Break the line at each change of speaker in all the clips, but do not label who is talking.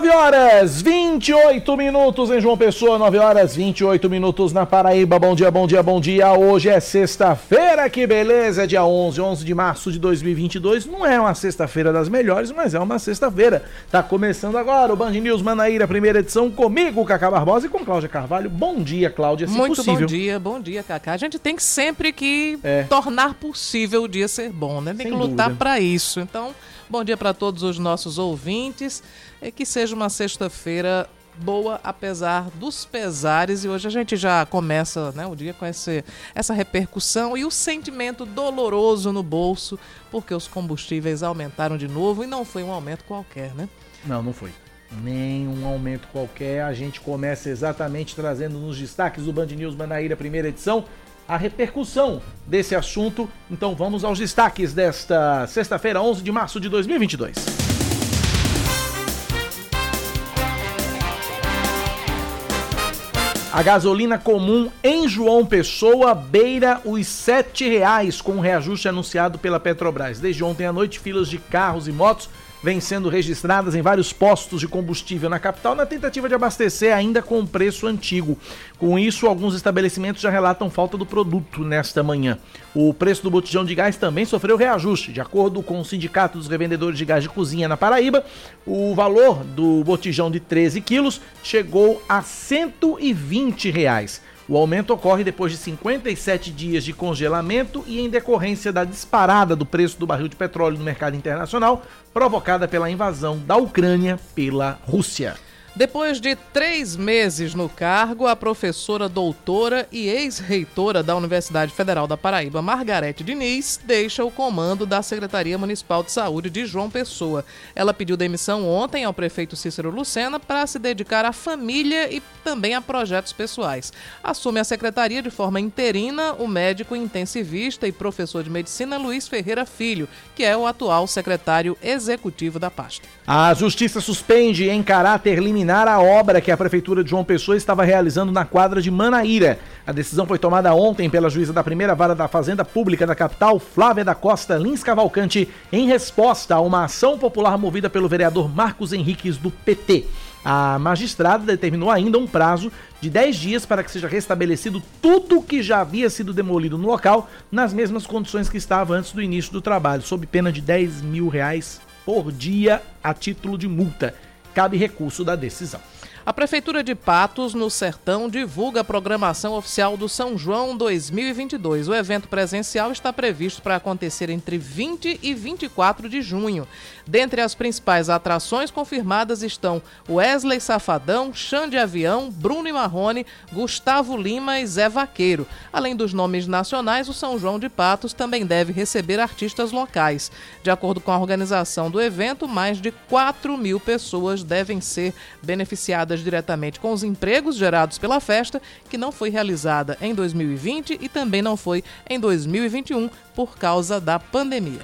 9 horas 28 minutos em João Pessoa, 9 horas 28 minutos na Paraíba. Bom dia, bom dia, bom dia. Hoje é sexta-feira, que beleza, é dia 11, 11 de março de 2022. Não é uma sexta-feira das melhores, mas é uma sexta-feira. Tá começando agora o Band News Manaíra, primeira edição, comigo, Cacá Barbosa e com Cláudia Carvalho. Bom dia, Cláudia, se
Muito
possível.
bom dia, bom dia, Cacá. A gente tem que sempre que é. tornar possível o dia ser bom, né? Tem Sem que lutar para isso. Então, bom dia para todos os nossos ouvintes é que seja uma sexta-feira boa, apesar dos pesares. E hoje a gente já começa né, o dia com esse, essa repercussão e o sentimento doloroso no bolso, porque os combustíveis aumentaram de novo e não foi um aumento qualquer, né?
Não, não foi. Nem um aumento qualquer. A gente começa exatamente trazendo nos destaques do Band News Manaíra, primeira edição, a repercussão desse assunto. Então vamos aos destaques desta sexta-feira, 11 de março de 2022. A gasolina comum em João Pessoa beira os R$ reais com o reajuste anunciado pela Petrobras. Desde ontem à noite, filas de carros e motos vêm sendo registradas em vários postos de combustível na capital na tentativa de abastecer ainda com o preço antigo. Com isso, alguns estabelecimentos já relatam falta do produto nesta manhã. O preço do botijão de gás também sofreu reajuste. De acordo com o Sindicato dos Revendedores de Gás de Cozinha na Paraíba, o valor do botijão de 13 quilos chegou a 120 reais. O aumento ocorre depois de 57 dias de congelamento e em decorrência da disparada do preço do barril de petróleo no mercado internacional, provocada pela invasão da Ucrânia pela Rússia.
Depois de três meses no cargo, a professora doutora e ex-reitora da Universidade Federal da Paraíba, Margarete Diniz, deixa o comando da Secretaria Municipal de Saúde de João Pessoa. Ela pediu demissão ontem ao prefeito Cícero Lucena para se dedicar à família e também a projetos pessoais. Assume a secretaria de forma interina o médico intensivista e professor de medicina Luiz Ferreira Filho, que é o atual secretário executivo da pasta.
A Justiça suspende em caráter limitado terminar a obra que a Prefeitura de João Pessoa estava realizando na quadra de Manaíra. A decisão foi tomada ontem pela juíza da primeira vara da Fazenda Pública da capital, Flávia da Costa Lins Cavalcante, em resposta a uma ação popular movida pelo vereador Marcos Henriques do PT. A magistrada determinou ainda um prazo de 10 dias para que seja restabelecido tudo que já havia sido demolido no local, nas mesmas condições que estava antes do início do trabalho, sob pena de 10 mil reais por dia a título de multa cabe recurso da decisão.
A Prefeitura de Patos, no Sertão, divulga a programação oficial do São João 2022. O evento presencial está previsto para acontecer entre 20 e 24 de junho. Dentre as principais atrações confirmadas estão Wesley Safadão, Xande Avião, Bruno e Marrone, Gustavo Lima e Zé Vaqueiro. Além dos nomes nacionais, o São João de Patos também deve receber artistas locais. De acordo com a organização do evento, mais de 4 mil pessoas devem ser beneficiadas diretamente com os empregos gerados pela festa, que não foi realizada em 2020 e também não foi em 2021 por causa da pandemia.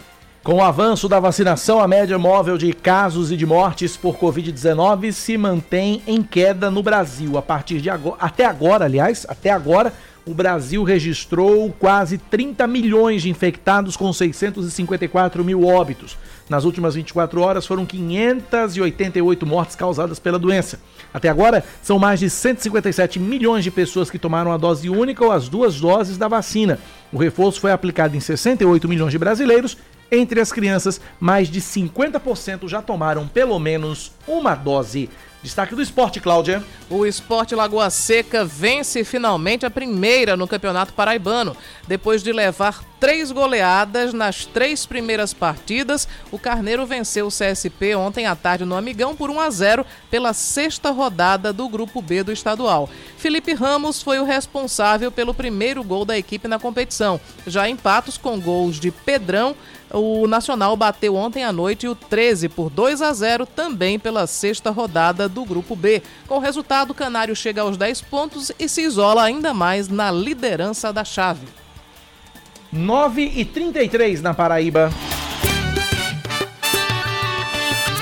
Com o avanço da vacinação, a média móvel de casos e de mortes por Covid-19 se mantém em queda no Brasil. A partir de agora, até agora, aliás, até agora, o Brasil registrou quase 30 milhões de infectados com 654 mil óbitos. Nas últimas 24 horas foram 588 mortes causadas pela doença. Até agora, são mais de 157 milhões de pessoas que tomaram a dose única ou as duas doses da vacina. O reforço foi aplicado em 68 milhões de brasileiros. Entre as crianças, mais de 50% já tomaram pelo menos uma dose. Destaque do esporte, Cláudia.
O esporte Lagoa Seca vence finalmente a primeira no Campeonato Paraibano. Depois de levar três goleadas nas três primeiras partidas, o Carneiro venceu o CSP ontem à tarde no Amigão por 1 a 0 pela sexta rodada do Grupo B do estadual. Felipe Ramos foi o responsável pelo primeiro gol da equipe na competição. Já em Patos, com gols de Pedrão, o Nacional bateu ontem à noite o 13 por 2 a 0 também pela sexta rodada do Grupo B. Com o resultado, o Canário chega aos 10 pontos e se isola ainda mais na liderança da chave.
9 e 33 na Paraíba.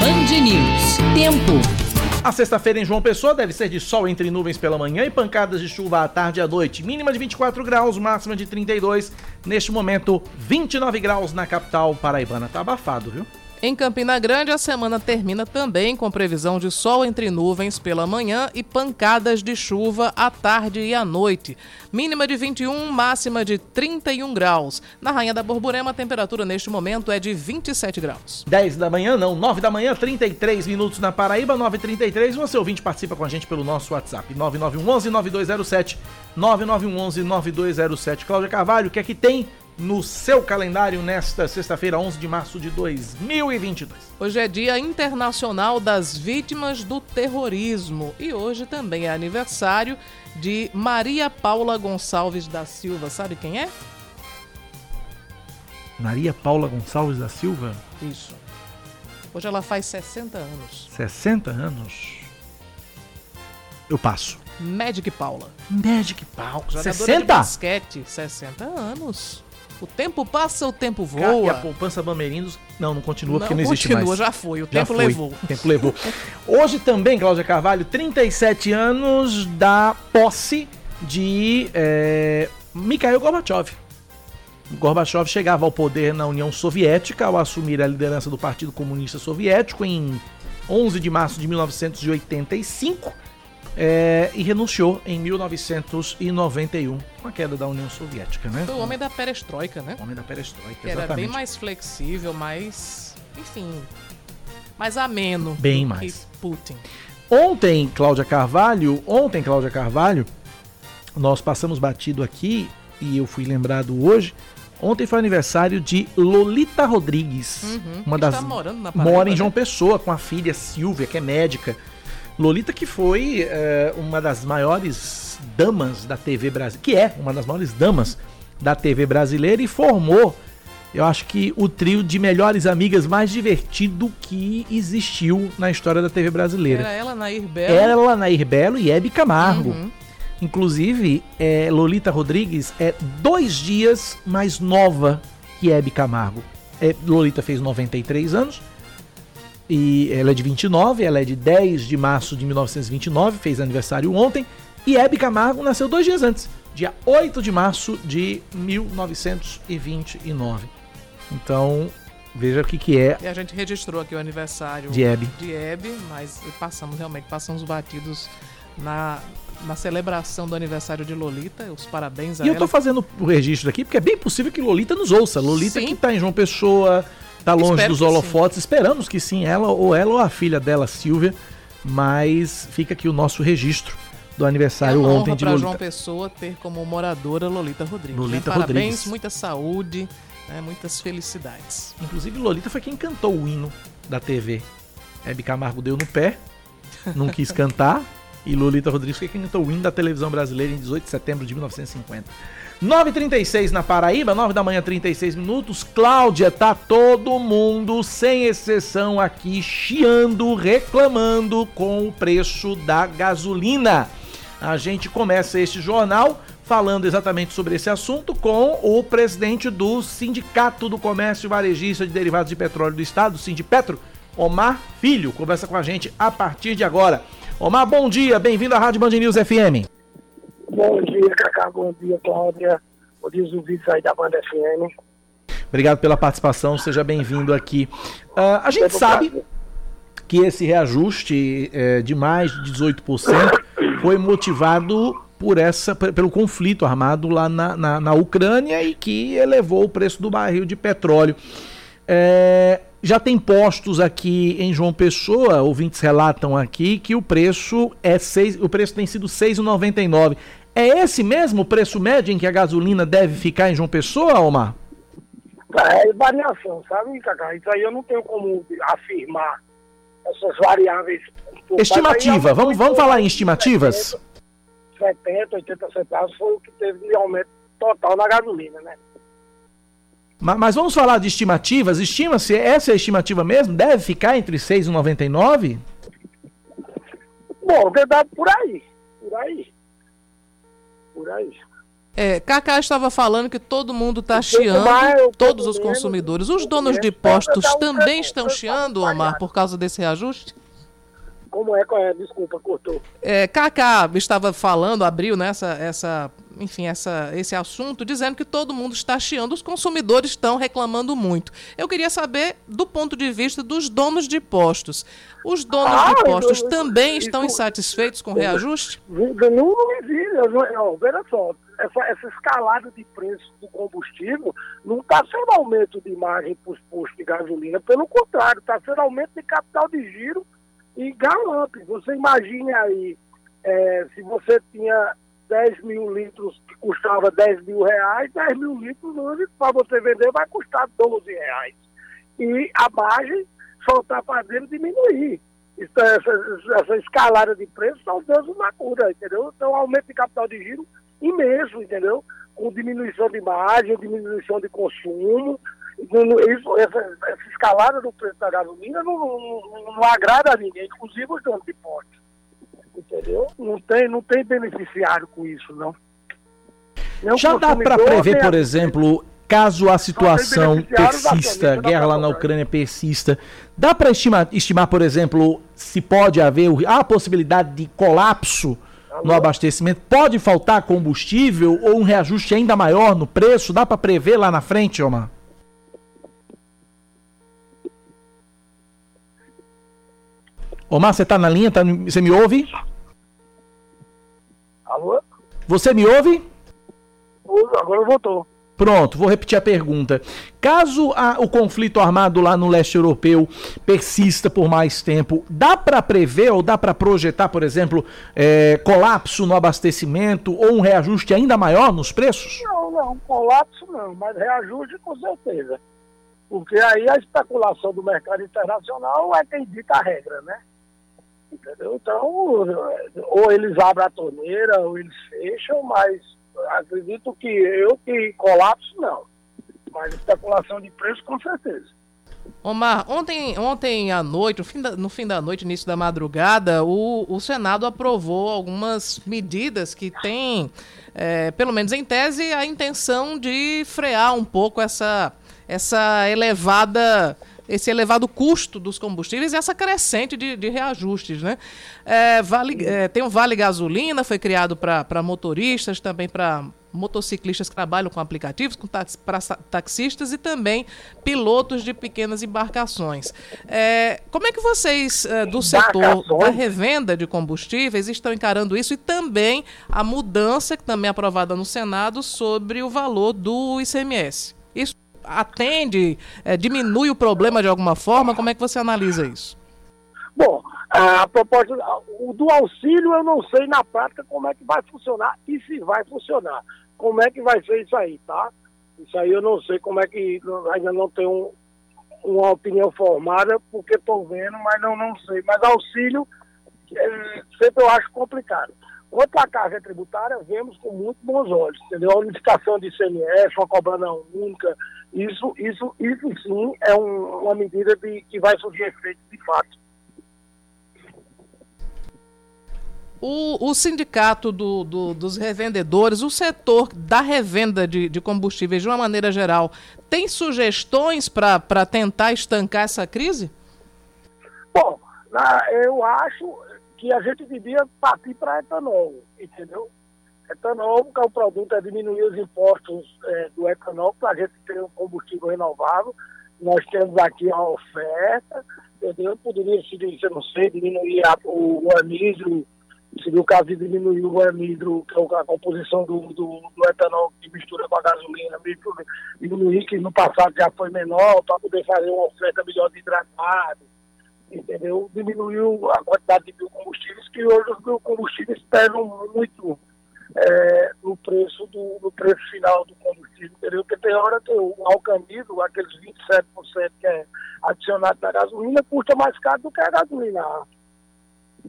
Band News. Tempo.
A sexta-feira em João Pessoa deve ser de sol entre nuvens pela manhã e pancadas de chuva à tarde e à noite. Mínima de 24 graus, máxima de 32. Neste momento, 29 graus na capital paraibana. Tá abafado, viu?
Em Campina Grande, a semana termina também com previsão de sol entre nuvens pela manhã e pancadas de chuva à tarde e à noite. Mínima de 21, máxima de 31 graus. Na Rainha da Borborema, a temperatura neste momento é de 27 graus.
10 da manhã, não, 9 da manhã, 33 minutos na Paraíba, 9h33. Você ouvinte participa com a gente pelo nosso WhatsApp, 9911-9207, 9911-9207. Cláudia Carvalho, o que é que tem no seu calendário nesta sexta-feira, 11 de março de 2022.
Hoje é Dia Internacional das Vítimas do Terrorismo e hoje também é aniversário de Maria Paula Gonçalves da Silva. Sabe quem é?
Maria Paula Gonçalves da Silva?
Isso. Hoje ela faz 60 anos.
60 anos? Eu passo.
Magic Paula.
Magic Paula.
Jogadora 60? de basquete, 60 anos. O tempo passa, o tempo voa.
E a poupança Bamerindos, não, não continua não, porque não existe
continua,
mais.
já foi, o tempo foi, levou.
O tempo levou. Hoje também, Cláudia Carvalho, 37 anos da posse de é, Mikhail Gorbachev. Gorbachev chegava ao poder na União Soviética ao assumir a liderança do Partido Comunista Soviético em 11 de março de 1985 é, e renunciou em 1991 com a queda da União Soviética, né?
Foi o homem da perestroika, né?
O homem da perestroika,
que Era bem mais flexível, mais, enfim, mais ameno.
Bem mais.
Putin.
Ontem, Cláudia Carvalho, ontem, Cláudia Carvalho, nós passamos batido aqui e eu fui lembrado hoje. Ontem foi aniversário de Lolita Rodrigues,
uhum,
uma das
tá morando na
Paraíba, mora em João né? Pessoa com a filha Silvia, que é médica. Lolita que foi é, uma das maiores damas da TV brasileira, que é uma das maiores damas da TV brasileira e formou, eu acho que o trio de melhores amigas mais divertido que existiu na história da TV brasileira.
Era ela, Nair Belo.
Ela, Nair Belo e Hebe Camargo. Uhum. Inclusive, é, Lolita Rodrigues é dois dias mais nova que Hebe Camargo. É, Lolita fez 93 anos e ela é de 29, ela é de 10 de março de 1929, fez aniversário ontem. E Hebe Camargo nasceu dois dias antes, dia 8 de março de 1929. Então, veja o que, que é.
E a gente registrou aqui o aniversário
de Hebe.
De Hebe, mas passamos realmente, passamos batidos na, na celebração do aniversário de Lolita. Os parabéns a
e
ela.
E eu tô fazendo o registro aqui, porque é bem possível que Lolita nos ouça. Lolita Sim. que tá em João Pessoa, tá longe Espero dos holofotes. Esperamos que sim, ela ou ela ou a filha dela, Silvia. Mas fica aqui o nosso registro do aniversário é ontem de
Lolita. João Pessoa ter como moradora Lolita Rodrigues.
Né? Lolita
né? Parabéns,
Rodrigues.
muita saúde, né? muitas felicidades.
Inclusive, Lolita foi quem cantou o hino da TV. Hebe Camargo deu no pé, não quis cantar. E Lolita Rodrigues foi quem cantou o hino da televisão brasileira em 18 de setembro de 1950. 9h36 na Paraíba, 9 da manhã, 36 minutos. Cláudia, tá todo mundo, sem exceção aqui, chiando, reclamando com o preço da gasolina. A gente começa este jornal falando exatamente sobre esse assunto com o presidente do Sindicato do Comércio Varejista de Derivados de Petróleo do Estado, Sindipetro, Omar Filho. Conversa com a gente a partir de agora. Omar, bom dia, bem-vindo à Rádio Band News FM.
Bom dia, Cacá. Bom dia, Cláudia. Bom dia, os ouvintes aí da Banda FM.
Obrigado pela participação, seja bem-vindo aqui. Uh, a gente sabe que esse reajuste é, de mais de 18% foi motivado por essa, pelo conflito armado lá na, na, na Ucrânia e que elevou o preço do barril de petróleo. É, já tem postos aqui em João Pessoa, ouvintes relatam aqui que o preço é seis, o preço tem sido R$ 6,99. É esse mesmo o preço médio em que a gasolina deve ficar em João Pessoa, Omar?
É variação, sabe, Cacá? Isso aí eu não tenho como afirmar essas variáveis.
Estimativa, vamos, vamos falar em estimativas?
70, 80 centavos foi o que teve de aumento total na gasolina, né?
Mas, mas vamos falar de estimativas. Estima-se, essa é a estimativa mesmo? Deve ficar entre 6,99?
Bom, deve por aí. Por aí. Por aí.
É, Cacá estava falando que todo mundo está chiando, todos os consumidores. Os donos de postos também estão chiando, Omar, por causa desse reajuste?
Como é, qual é? Desculpa, cortou.
É, Cacá estava falando, abriu nessa, essa, enfim, essa, esse assunto, dizendo que todo mundo está chiando, os consumidores estão reclamando muito. Eu queria saber do ponto de vista dos donos de postos. Os donos ah, de postos eu, também estão insatisfeitos com o reajuste?
Não, não veja só, essa, essa escalada de preço do combustível não está sendo aumento de margem para os postos de gasolina, pelo contrário, está sendo aumento de capital de giro e galope. Você imagine aí, é, se você tinha 10 mil litros que custava 10 mil reais, 10 mil litros hoje, para você vender, vai custar 12 reais. E a margem soltar para dentro diminuir. Isso, essa, essa escalada de preço são Deus na cura, entendeu? Então, aumento de capital de giro imenso, entendeu? Com diminuição de margem, diminuição de consumo, isso, essa, essa, escalada do preço da gasolina não, não, não agrada a ninguém, inclusive os donos de porte. Entendeu? Não tem, não tem beneficiário com isso, não.
Nem Já dá para prever, por exemplo, caso a situação persista, guerra lá na Ucrânia persista, dá para estimar, estimar, por exemplo, se pode haver a possibilidade de colapso no abastecimento? Pode faltar combustível ou um reajuste ainda maior no preço? Dá para prever lá na frente, Omar? Omar, você está na linha? Tá, você me ouve?
Alô?
Você me ouve?
Agora voltou.
Pronto, vou repetir a pergunta. Caso a, o conflito armado lá no leste europeu persista por mais tempo, dá para prever ou dá para projetar, por exemplo, é, colapso no abastecimento ou um reajuste ainda maior nos preços?
Não, não, colapso não, mas reajuste com certeza. Porque aí a especulação do mercado internacional é quem dita a regra, né? Entendeu? Então, ou eles abrem a torneira, ou eles fecham, mas acredito que eu que colapso, não. Mas especulação de preço, com certeza.
Omar, ontem, ontem à noite, no fim, da, no fim da noite, início da madrugada, o, o Senado aprovou algumas medidas que têm, é, pelo menos em tese, a intenção de frear um pouco essa, essa elevada esse elevado custo dos combustíveis e essa crescente de, de reajustes. Né? É, vale, é, tem um Vale Gasolina, foi criado para motoristas, também para motociclistas que trabalham com aplicativos, com tax, para taxistas e também pilotos de pequenas embarcações. É, como é que vocês é, do setor da revenda de combustíveis estão encarando isso e também a mudança, que também é aprovada no Senado, sobre o valor do ICMS? Isso atende, é, diminui o problema de alguma forma? Como é que você analisa isso?
Bom, a proposta o do auxílio eu não sei na prática como é que vai funcionar e se vai funcionar. Como é que vai ser isso aí, tá? Isso aí eu não sei como é que ainda não tenho uma opinião formada porque estou vendo, mas não, não sei. Mas auxílio é, sempre eu acho complicado. Quanto à carga tributária, vemos com muito bons olhos, entendeu? A unificação de ICMS, uma cobrança única, isso, isso, isso sim é um, uma medida de, que vai surgir efeito de fato.
O, o sindicato do, do, dos revendedores, o setor da revenda de, de combustíveis, de uma maneira geral, tem sugestões para tentar estancar essa crise?
Bom, na, eu acho que a gente devia partir para etanol, entendeu? Etanol, que é o produto, é diminuir os impostos é, do etanol para a gente ter um combustível renovável. Nós temos aqui a oferta, entendeu? Poderia, se não sei, diminuir a, o, o anidro, seria o caso de diminuir o anidro, que é a composição do, do, do etanol que mistura com a gasolina, diminuir, que no passado já foi menor, para poder fazer uma oferta melhor de hidratado, entendeu? Diminuiu a quantidade de biocombustíveis, que hoje os biocombustíveis pesam muito é, no preço do no preço final do combustível, entendeu? Porque tem hora que o alcanido, aqueles 27% que é adicionado na gasolina, custa mais caro do que a gasolina.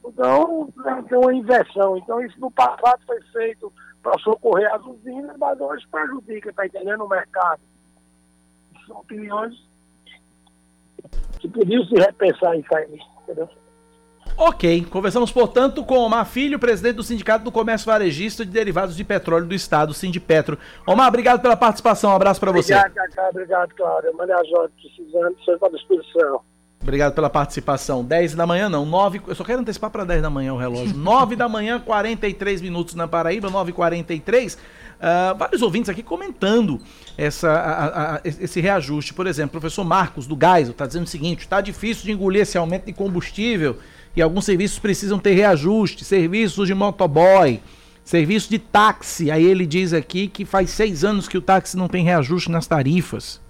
Então, tem uma inversão. Então, isso no passado foi feito para socorrer as usinas, mas hoje prejudica, está entendendo, o mercado. São opiniões que podiam se repensar isso aí, entendeu?
Ok, conversamos, portanto, com Omar Filho, presidente do Sindicato do Comércio Varejista de Derivados de Petróleo do Estado, Sindipetro. Omar, obrigado pela participação, um abraço para você.
Obrigado, Cacá, obrigado, Cláudia. Maria Jorge, precisando, à disposição.
Obrigado pela participação. 10 da manhã, não, 9. Eu só quero antecipar para 10 da manhã o relógio. 9 da manhã, 43 minutos na Paraíba, 9h43. Uh, vários ouvintes aqui comentando essa, a, a, esse reajuste. Por exemplo, o professor Marcos, do Gás, está dizendo o seguinte: está difícil de engolir esse aumento de combustível e alguns serviços precisam ter reajuste. Serviços de motoboy, serviço de táxi. Aí ele diz aqui que faz seis anos que o táxi não tem reajuste nas tarifas.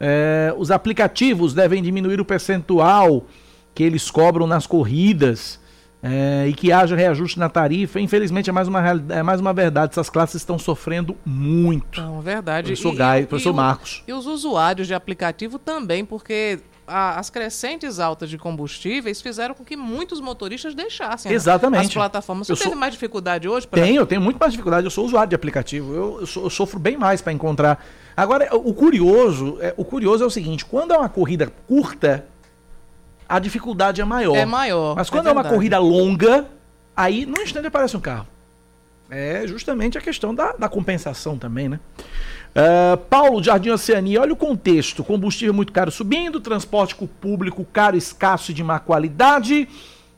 É, os aplicativos devem diminuir o percentual que eles cobram nas corridas é, e que haja reajuste na tarifa. Infelizmente, é mais uma, é mais uma verdade. Essas classes estão sofrendo muito.
Não, verdade.
Professor Gai, professor
e,
Marcos.
E os usuários de aplicativo também, porque a, as crescentes altas de combustíveis fizeram com que muitos motoristas deixassem
Exatamente.
as plataformas. Você
eu
teve
sou...
mais dificuldade hoje? Pra...
Tenho, eu tenho muito mais dificuldade. Eu sou usuário de aplicativo. Eu, eu, so, eu sofro bem mais para encontrar. Agora, o curioso, é, o curioso é o seguinte: quando é uma corrida curta, a dificuldade é maior.
É maior.
Mas quando é, é uma corrida longa, aí no instante aparece um carro. É justamente a questão da, da compensação também, né? Uh, Paulo, Jardim Oceania, olha o contexto: combustível muito caro subindo, transporte público caro, escasso e de má qualidade,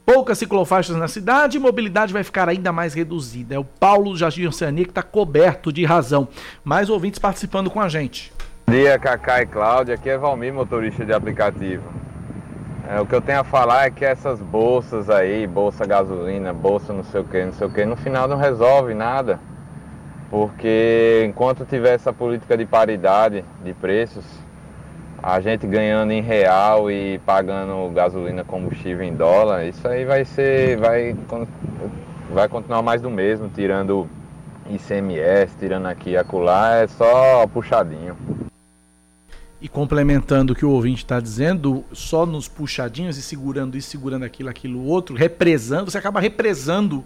poucas ciclofaixas na cidade, mobilidade vai ficar ainda mais reduzida. É o Paulo Jardim Oceania que está coberto de razão. Mais ouvintes participando com a gente.
Bom dia, Cacá e Cláudia. Aqui é Valmir, motorista de aplicativo. É, o que eu tenho a falar é que essas bolsas aí, bolsa gasolina, bolsa não sei o que, não sei o que, no final não resolve nada. Porque enquanto tiver essa política de paridade de preços, a gente ganhando em real e pagando gasolina combustível em dólar, isso aí vai ser. vai, vai continuar mais do mesmo, tirando ICMS, tirando aqui e acolá, é só puxadinho.
E complementando o que o ouvinte está dizendo, só nos puxadinhos e segurando isso, segurando aquilo, aquilo outro, represando, você acaba represando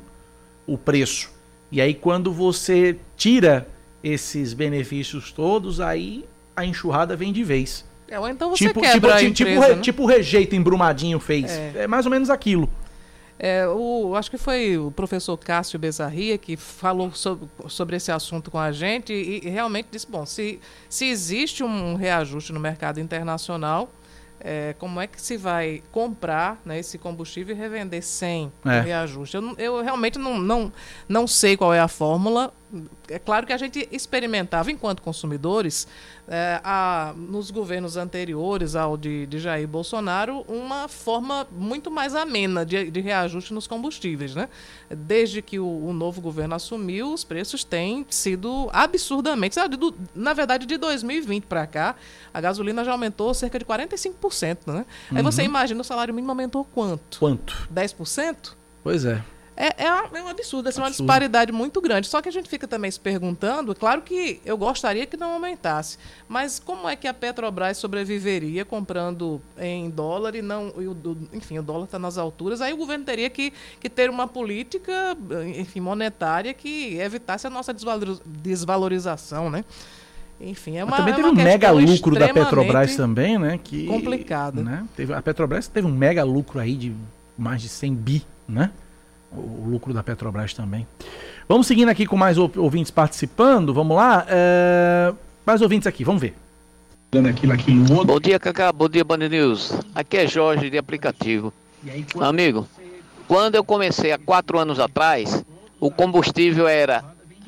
o preço. E aí quando você tira esses benefícios todos, aí a enxurrada vem de vez.
É, ou então você
tipo,
quebra
tipo,
a
tipo,
empresa,
tipo,
né?
tipo o rejeito embrumadinho fez.
É.
é mais ou menos aquilo.
É, o, acho que foi o professor Cássio Bezarria que falou sobre, sobre esse assunto com a gente e, e realmente disse, bom, se, se existe um reajuste no mercado internacional, é, como é que se vai comprar né, esse combustível e revender sem
É.
reajuste? Eu, eu realmente não, não, não sei qual é a fórmula. É claro que a gente experimentava, enquanto consumidores, é, a- nos governos anteriores ao de, de Jair Bolsonaro, uma forma muito mais amena de, de reajuste nos combustíveis. Né? Desde que o, o novo governo assumiu, os preços têm sido absurdamente. na verdade, de 2020 para cá, a gasolina já aumentou cerca de 45%. Né? Aí você
Uhum.
imagina, o salário mínimo aumentou quanto?
Quanto?
10%?
Pois é.
É, é, é um absurdo, é uma disparidade muito grande. Só que a gente fica também se perguntando, claro que eu gostaria que não aumentasse, mas como é que a Petrobras sobreviveria comprando em dólar e não. e o, enfim, o dólar está nas alturas, aí o governo teria que, que ter uma política enfim, monetária que evitasse a nossa desvalor- desvalorização, né? Enfim, é
Mas
uma.
também
é
teve
uma
um mega lucro da Petrobras também, né? Que,
complicada.
Né? Teve, a Petrobras teve um mega lucro aí de mais de 100 bi, né? O, lucro da Petrobras também. Vamos seguindo aqui com mais ou- ouvintes participando. Vamos lá. é, Mais ouvintes aqui, vamos ver.
Bom dia, Cacá. Bom dia, Band News. Aqui é Jorge de aplicativo. Amigo, quando eu comecei há quatro anos atrás, o combustível era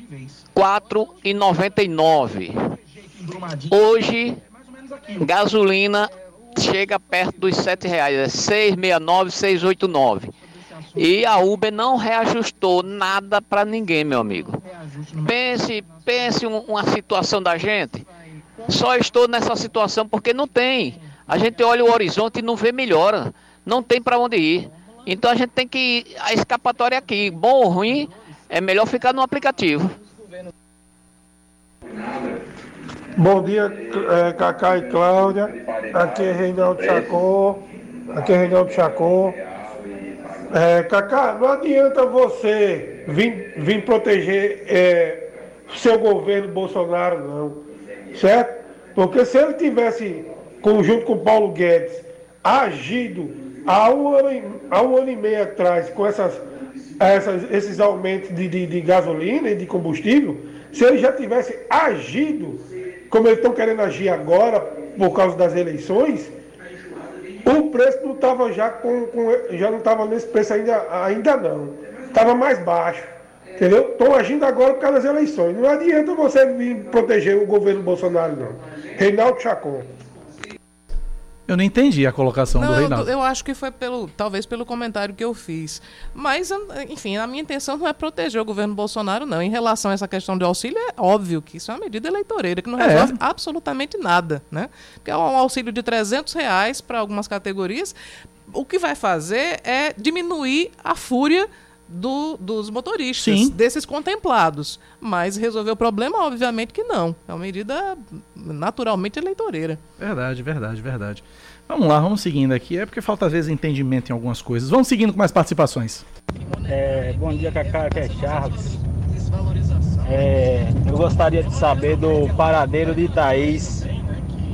R$ 4,99. Hoje, gasolina chega perto dos 7 reais, é 6,69, 6,89. E a Uber não reajustou nada para ninguém, meu amigo. Pense, pense um- uma situação da gente. Só estou nessa situação porque não tem. A gente olha o horizonte e não vê melhora. Não tem para onde ir. Então a gente tem que a escapatória é aqui, bom ou ruim, é melhor ficar no aplicativo.
Bom dia, é, Cacá e Cláudia. Aqui é Reinaldo Chacon. Aqui é Reinaldo Chacon. É, Cacá, não adianta você vir, vir proteger é, seu governo Bolsonaro, não. Certo? Porque se ele tivesse, conjunto com Paulo Guedes, agido há um ano, há um ano e meio atrás, com essas, essas, esses aumentos de, de, de gasolina e de combustível, se eles já tivessem agido como eles estão querendo agir agora, por causa das eleições, o preço não estava já com, com, já não estava nesse preço ainda, ainda não. Estava mais baixo. Entendeu? Estão agindo agora por causa das eleições. Não adianta você vir proteger o governo Bolsonaro, não. Reinaldo Chacon.
Eu não entendi a colocação
não,
do Reinaldo.
Eu acho que foi pelo, talvez pelo comentário que eu fiz. Mas, enfim, a minha intenção não é proteger o governo Bolsonaro, não. Em relação a essa questão de auxílio, é óbvio que isso é uma medida eleitoreira, que não é. resolve é. absolutamente nada, né? Porque é um auxílio de 300 reais para algumas categorias. O que vai fazer é diminuir a fúria do, dos motoristas, Sim. desses contemplados. Mas resolver o problema, obviamente que não. É uma medida naturalmente eleitoreira.
Verdade, verdade, verdade. Vamos lá, vamos seguindo aqui. É porque falta às vezes entendimento em algumas coisas. Vamos seguindo com mais participações.
É, bom dia, Cacá, aqui é Charles. É, eu gostaria de saber do paradeiro de Thaís,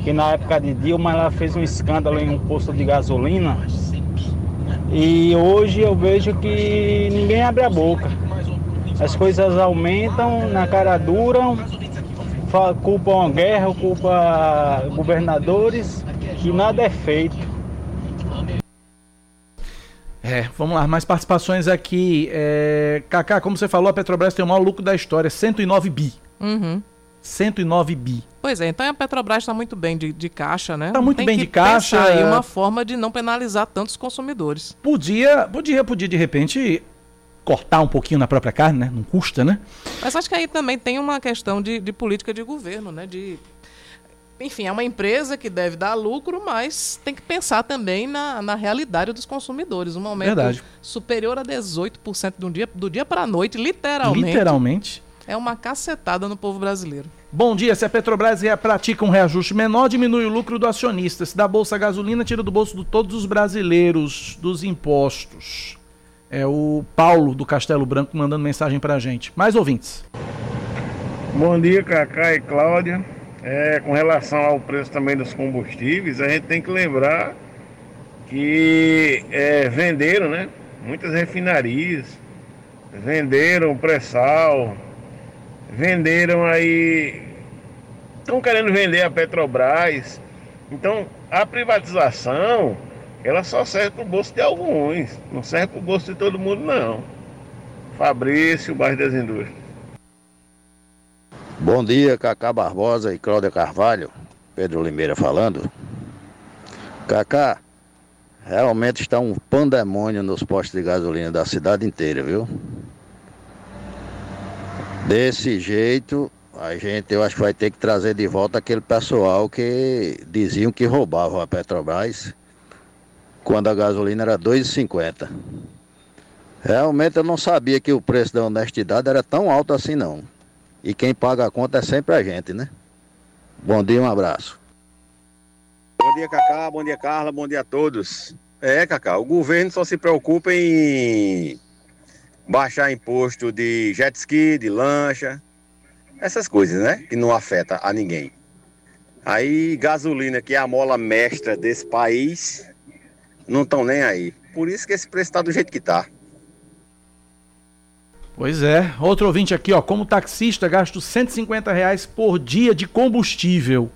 que na época de Dilma ela fez um escândalo em um posto de gasolina e hoje eu vejo que ninguém abre a boca. As coisas aumentam na cara dura, culpam a guerra, culpam governadores e nada é feito.
É, vamos lá, mais participações aqui. É, Kaká, como você falou, a Petrobras tem o maior lucro da história, 109 bi.
Uhum.
109 bi.
Pois é, então a Petrobras está muito bem de, de caixa, né?
Está muito Tem bem de caixa.
aí uma forma de não penalizar tantos consumidores.
Podia, podia, podia de repente cortar um pouquinho na própria carne, né? Não custa, né?
Mas acho que aí também tem uma questão de, de política de governo, né? De enfim, é uma empresa que deve dar lucro, mas tem que pensar também na, na realidade dos consumidores. Um aumento Verdade. superior a 18% do dia, do dia para a noite, literalmente.
Literalmente.
É uma cacetada no povo brasileiro.
Bom dia. Se a Petrobras pratica um reajuste menor, diminui o lucro do acionista. Se da Bolsa Gasolina, tira do bolso de todos os brasileiros dos impostos. É o Paulo do Castelo Branco mandando mensagem pra gente. Mais ouvintes.
Bom dia, Cacá e Cláudia. É, com relação ao preço também dos combustíveis, a gente tem que lembrar que é, venderam, né? Muitas refinarias, venderam pré-sal, venderam aí. Estão querendo vender a Petrobras. Então, a privatização, ela só serve para o bolso de alguns, não serve para o bolso de todo mundo, não. Fabrício, bairro das Indústrias.
Bom dia, Cacá Barbosa e Cláudia Carvalho. Pedro Limeira falando. Cacá, realmente está um pandemônio nos postos de gasolina da cidade inteira, viu? Desse jeito, a gente eu acho que vai ter que trazer de volta aquele pessoal que diziam que roubavam a Petrobras quando a gasolina era R$ 2,50. Realmente eu não sabia que o preço da honestidade era tão alto assim não. E quem paga a conta é sempre a gente, né? Bom dia, um abraço.
Bom dia, Cacá, bom dia, Carla, bom dia a todos. É, Cacá, o governo só se preocupa em baixar imposto de jet ski, de lancha, essas coisas, né? Que não afeta a ninguém. Aí gasolina, que é a mola mestra desse país, não estão nem aí. Por isso que esse preço está do jeito que está.
Pois é. Outro ouvinte aqui, ó. Como taxista, gasto 150 reais por dia de combustível.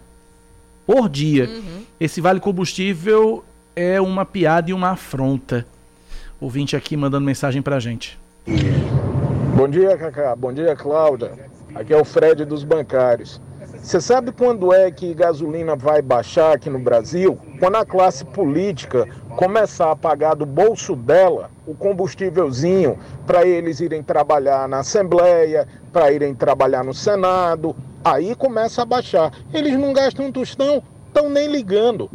Por dia. Uhum. Esse vale combustível é uma piada e uma afronta. Ouvinte aqui mandando mensagem pra gente.
Bom dia, Cacá. Bom dia, Cláudia. Aqui é o Fred dos bancários. Você sabe quando é que gasolina vai baixar aqui no Brasil? Quando a classe política começar a pagar do bolso dela o combustívelzinho para eles irem trabalhar na Assembleia, para irem trabalhar no Senado, aí começa a baixar. Eles não gastam um tostão, estão nem ligando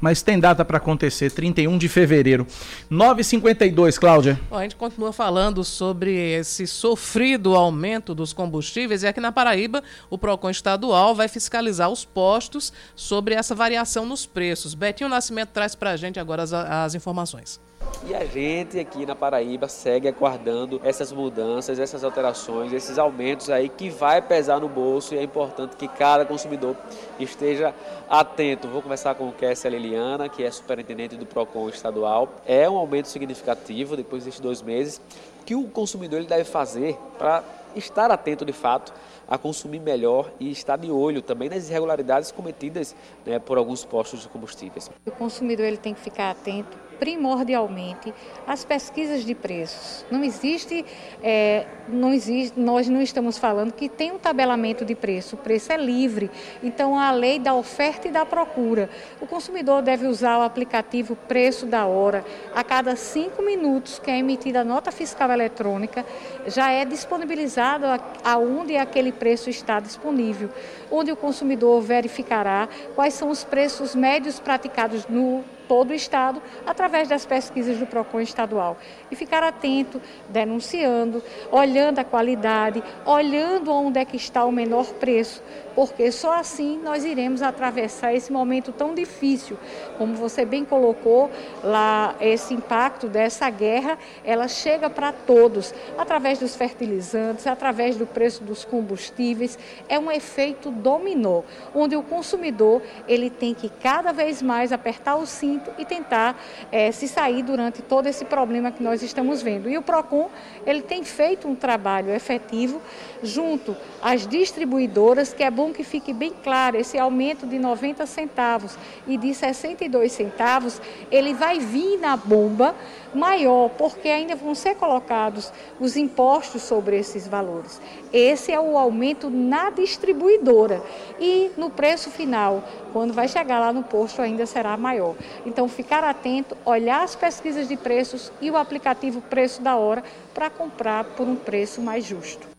mas tem data para acontecer, 31 de fevereiro. 9h52, Cláudia.
Bom, a gente continua falando sobre esse sofrido aumento dos combustíveis e aqui na Paraíba o PROCON estadual vai fiscalizar os postos sobre essa variação nos preços. Betinho Nascimento traz para a gente agora as, as informações.
E a gente aqui na Paraíba segue aguardando essas mudanças, essas alterações, esses aumentos aí que vai pesar no bolso e é importante que cada consumidor esteja atento. Vou conversar com Kessia Liliana, que é superintendente do PROCON estadual. É um aumento significativo depois desses dois meses. O que o consumidor ele deve fazer para estar atento de fato a consumir melhor e estar de olho também nas irregularidades cometidas né, por alguns postos de combustíveis.
O consumidor ele tem que ficar atento primordialmente as pesquisas de preços. Não existe, é, não existe, nós não estamos falando que tem um tabelamento de preço, o preço é livre. Então a lei da oferta e da procura. O consumidor deve usar o aplicativo Preço da Hora. A cada cinco minutos que é emitida a nota fiscal eletrônica, já é disponibilizado aonde aquele preço está disponível, onde o consumidor verificará quais são os preços médios praticados no todo o Estado através das pesquisas do PROCON estadual. E ficar atento, denunciando, olhando a qualidade, olhando onde é que está o menor preço, porque só assim nós iremos atravessar esse momento tão difícil. Como você bem colocou, lá esse impacto dessa guerra, ela chega para todos, através dos fertilizantes, através do preço dos combustíveis, é um efeito dominó, onde o consumidor ele tem que cada vez mais apertar o cinto e tentar é, se sair durante todo esse problema que nós estamos vendo. E o PROCON ele tem feito um trabalho efetivo junto às distribuidoras, que é bom que fique bem claro, esse aumento de 90 centavos e de 62 centavos, ele vai vir na bomba maior, porque ainda vão ser colocados os impostos sobre esses valores. Esse é o aumento na distribuidora e no preço final, quando vai chegar lá no posto, ainda será maior. Então, ficar atento, olhar as pesquisas de preços e o aplicativo Preço da Hora para comprar por um preço mais justo.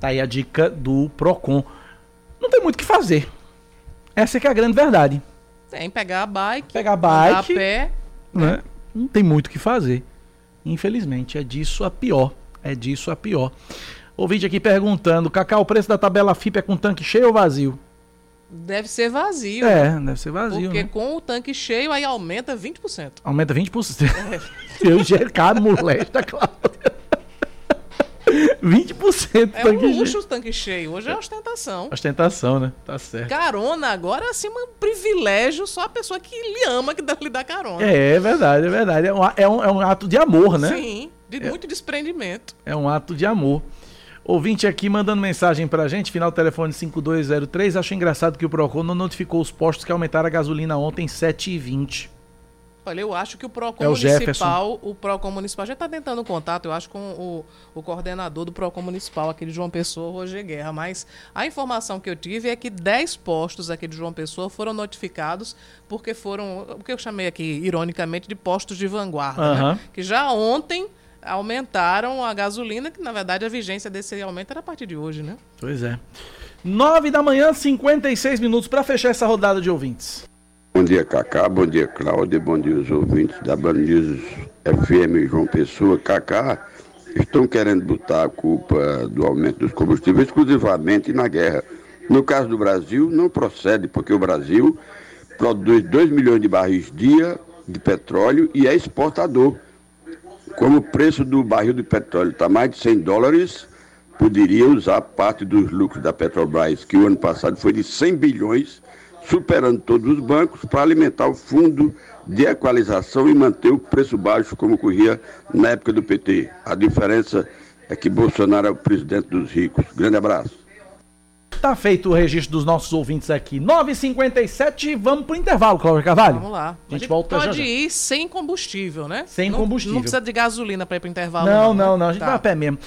Tá aí a dica do Procon. Não tem muito o que fazer. Essa é, é a grande verdade.
Tem pegar a bike,
pegar a bike,
a pé,
né? Não tem muito o que fazer. Infelizmente, é disso a pior. É disso a pior. Ouvinte aqui perguntando: Cacau, o preço da tabela FIP é com tanque cheio ou vazio?
Deve ser vazio.
É, né? deve ser vazio.
Porque
né?
com o tanque cheio aí aumenta 20%.
Aumenta 20%. É. Eu gercado molesta, Cláudia. 20%
é tanque um luxo cheio. tanque cheio. Hoje é ostentação.
Ostentação, né? Tá certo.
Carona agora é assim um privilégio só a pessoa que lhe ama que lhe dá carona.
É, é verdade, é verdade. É um, é um, é um ato de amor, né?
Sim, de é, muito desprendimento.
É um ato de amor. Ouvinte aqui mandando mensagem pra gente, final telefone 5203. Acho engraçado que o Procon não notificou os postos que aumentaram a gasolina ontem 7,20.
Olha, eu acho que o PROCON é o Municipal, o PROCON Municipal já está tentando contato, eu acho, com o, o coordenador do PROCON Municipal, aquele João Pessoa, Roger Guerra. Mas a informação que eu tive é que 10 postos aqui de João Pessoa foram notificados porque foram, o que eu chamei aqui, ironicamente, de postos de vanguarda. Uhum. Né? Que já ontem aumentaram a gasolina, que na verdade a vigência desse aumento era a partir de hoje, né?
Pois é. 9 da manhã, 56 minutos para fechar essa rodada de ouvintes.
Dia, Cacá. Bom dia, Cláudia. Bom dia, os ouvintes da Band News FM João Pessoa. Cacá, estão querendo botar a culpa do aumento dos combustíveis exclusivamente na guerra. No caso do Brasil, não procede, porque o Brasil produz 2 milhões de barris dia de petróleo e é exportador. Como o preço do barril de petróleo está mais de 100 dólares, poderia usar parte dos lucros da Petrobras, que o ano passado foi de 100 bilhões, superando todos os bancos para alimentar o fundo de equalização e manter o preço baixo como ocorria na época do PT. A diferença é que Bolsonaro é o presidente dos ricos. Grande abraço.
Tá feito o registro dos nossos ouvintes aqui. 9h57, vamos pro intervalo, Cláudio Carvalho.
Vamos lá.
A gente, volta
pode
já,
ir sem combustível, né?
Sem
não,
combustível.
Não precisa de gasolina para ir pro intervalo.
Não, não, não. não. A gente tá. vai a pé mesmo.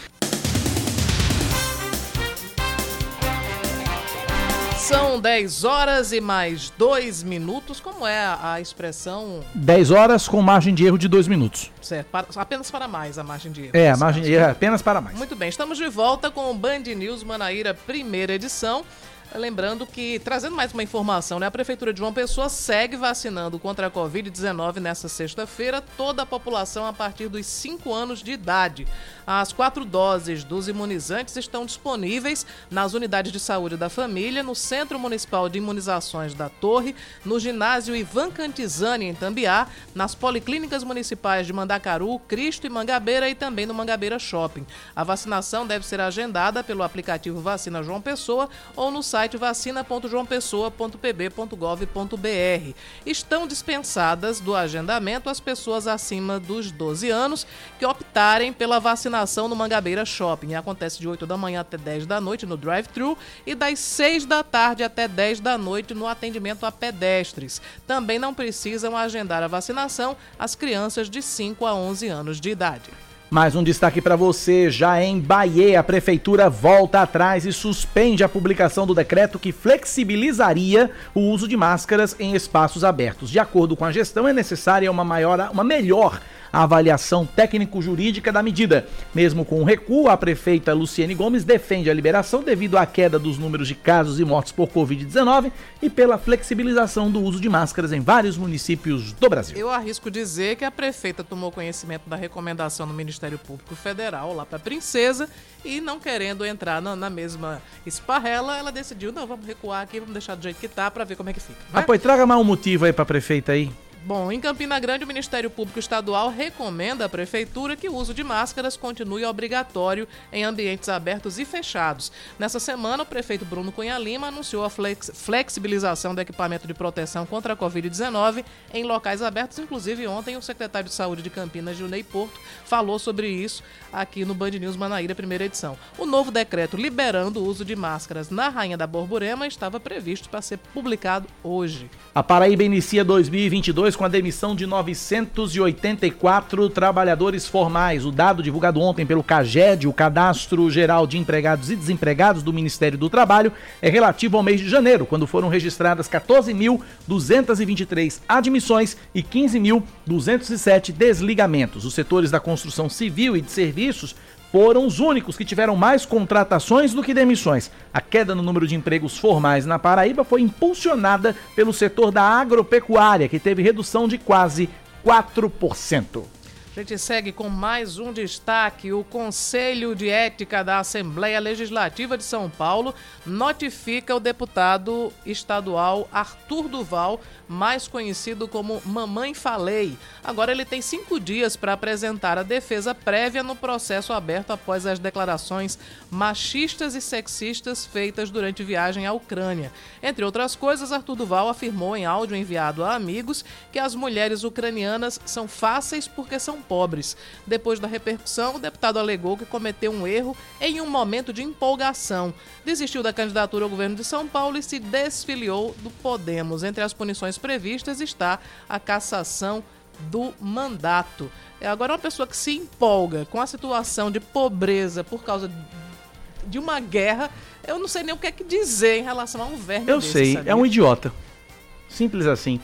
São 10 horas e mais 2 minutos. Como é a, expressão?
10 horas com margem de erro de 2 minutos.
Certo, para, apenas para mais a margem de erro.
É, a margem de erro é apenas para mais.
Muito bem, estamos de volta com o Band News Manaíra, primeira edição. Lembrando que, trazendo mais uma informação, né? A Prefeitura de João Pessoa segue vacinando contra a Covid-19 nesta sexta-feira toda a população a partir dos 5 anos de idade. As quatro doses dos imunizantes estão disponíveis nas unidades de saúde da família, no Centro Municipal de Imunizações da Torre, no ginásio Ivan Cantizani, em Tambiá, nas policlínicas municipais de Mandacaru, Cristo e Mangabeira e também no Mangabeira Shopping. A vacinação deve ser agendada pelo aplicativo Vacina João Pessoa ou no site vacina.joaopessoa.pb.gov.br. Estão dispensadas do agendamento as pessoas acima dos 12 anos que optarem pela vacinação no Mangabeira Shopping. Acontece de 8 da manhã até 10 da noite no drive-thru e das 6 da tarde até 10 da noite no atendimento a pedestres. Também não precisam agendar a vacinação as crianças de 5 a 11 anos de idade.
Mais um destaque para você, já em Bahia, a prefeitura volta atrás e suspende a publicação do decreto que flexibilizaria o uso de máscaras em espaços abertos. De acordo com a gestão, é necessária uma maior, uma melhor a avaliação técnico-jurídica da medida. Mesmo com o recuo, a prefeita Luciene Gomes defende a liberação devido à queda dos números de casos e mortes por Covid-19 e pela flexibilização do uso de máscaras em vários municípios do Brasil.
Eu arrisco dizer que a prefeita tomou conhecimento da recomendação do Ministério Público Federal lá para Princesa e não querendo entrar na, na, mesma esparrela, ela decidiu, não, vamos recuar aqui, vamos deixar do jeito que tá para ver como é que fica.
Vai? Ah, pois traga mais um motivo aí para prefeita aí.
Bom, em Campina Grande, o Ministério Público Estadual recomenda à Prefeitura que o uso de máscaras continue obrigatório em ambientes abertos e fechados. Nessa semana, o prefeito Bruno Cunha Lima anunciou a flex flexibilização do equipamento de proteção contra a Covid-19 em locais abertos. Inclusive, ontem, o secretário de Saúde de Campinas, Junei Porto, falou sobre isso aqui no Band News Manaíra, primeira edição. O novo decreto liberando o uso de máscaras na Rainha da Borborema estava previsto para ser publicado hoje.
A Paraíba inicia 2022 com a demissão de 984 trabalhadores formais. O dado divulgado ontem pelo CAGED, o Cadastro Geral de Empregados e Desempregados do Ministério do Trabalho, é relativo ao mês de janeiro, quando foram registradas 14.223 admissões e 15.207 desligamentos. Os setores da construção civil e de serviços foram os únicos que tiveram mais contratações do que demissões. A queda no número de empregos formais na Paraíba foi impulsionada pelo setor da agropecuária, que teve redução de quase 4%.
A gente segue com mais um destaque. O Conselho de Ética da Assembleia Legislativa de São Paulo notifica o deputado estadual Arthur Duval mais conhecido como Mamãe Falei. Agora ele tem cinco dias para apresentar a defesa prévia no processo aberto após as declarações machistas e sexistas feitas durante viagem à Ucrânia. Entre outras coisas, Arthur Duval afirmou em áudio enviado a amigos que as mulheres ucranianas são fáceis porque são pobres. Depois da repercussão, o deputado alegou que cometeu um erro em um momento de empolgação. Desistiu da candidatura ao governo de São Paulo e se desfiliou do Podemos. Entre as punições previstas está a cassação do mandato. É agora uma pessoa que se empolga com a situação de pobreza por causa de uma guerra, eu não sei nem o que é que dizer em relação a um verme
Eu
desse,
sei,
sabia?
é um idiota. Simples assim.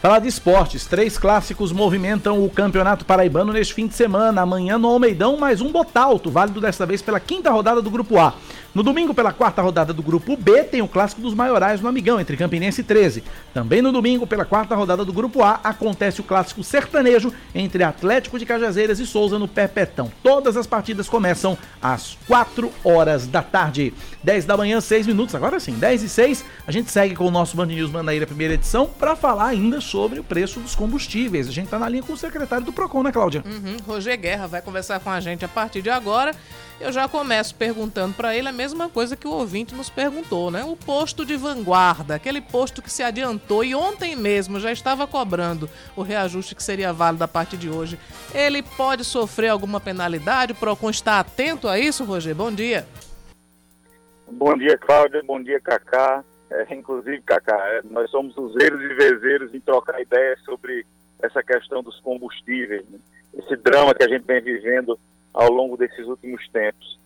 Falar de esportes, três clássicos movimentam o Campeonato Paraibano neste fim de semana. Amanhã no Almeidão, mais um Botalto, válido desta vez pela quinta rodada do Grupo A. No domingo, pela quarta rodada do Grupo B, tem o Clássico dos Maiorais no Amigão, entre Campinense e 13. Também no domingo, pela quarta rodada do Grupo A, acontece o Clássico Sertanejo entre Atlético de Cajazeiras e Souza no Perpetão. Todas as partidas começam às 4 horas da tarde. 10 da manhã, 6 minutos. Agora sim, 10 e 6. A gente segue com o nosso Band News Manaíra, primeira edição, para falar ainda sobre o preço dos combustíveis. A gente está na linha com o secretário do PROCON, né, Cláudia?
Uhum, Roger Guerra vai conversar com a gente a partir de agora. Eu já começo perguntando para ele a mesma coisa que o ouvinte nos perguntou, né? O posto de vanguarda, aquele posto que se adiantou e ontem mesmo já estava cobrando o reajuste que seria válido a partir de hoje. Ele pode sofrer alguma penalidade? O PROCON está atento a isso, Roger? Bom dia.
Bom dia, Cláudia. Bom dia, Cacá. É, inclusive, Cacá, é, nós somos useiros e vezeiros em trocar ideias sobre essa questão dos combustíveis, né? esse drama que a gente vem vivendo ao longo desses últimos tempos.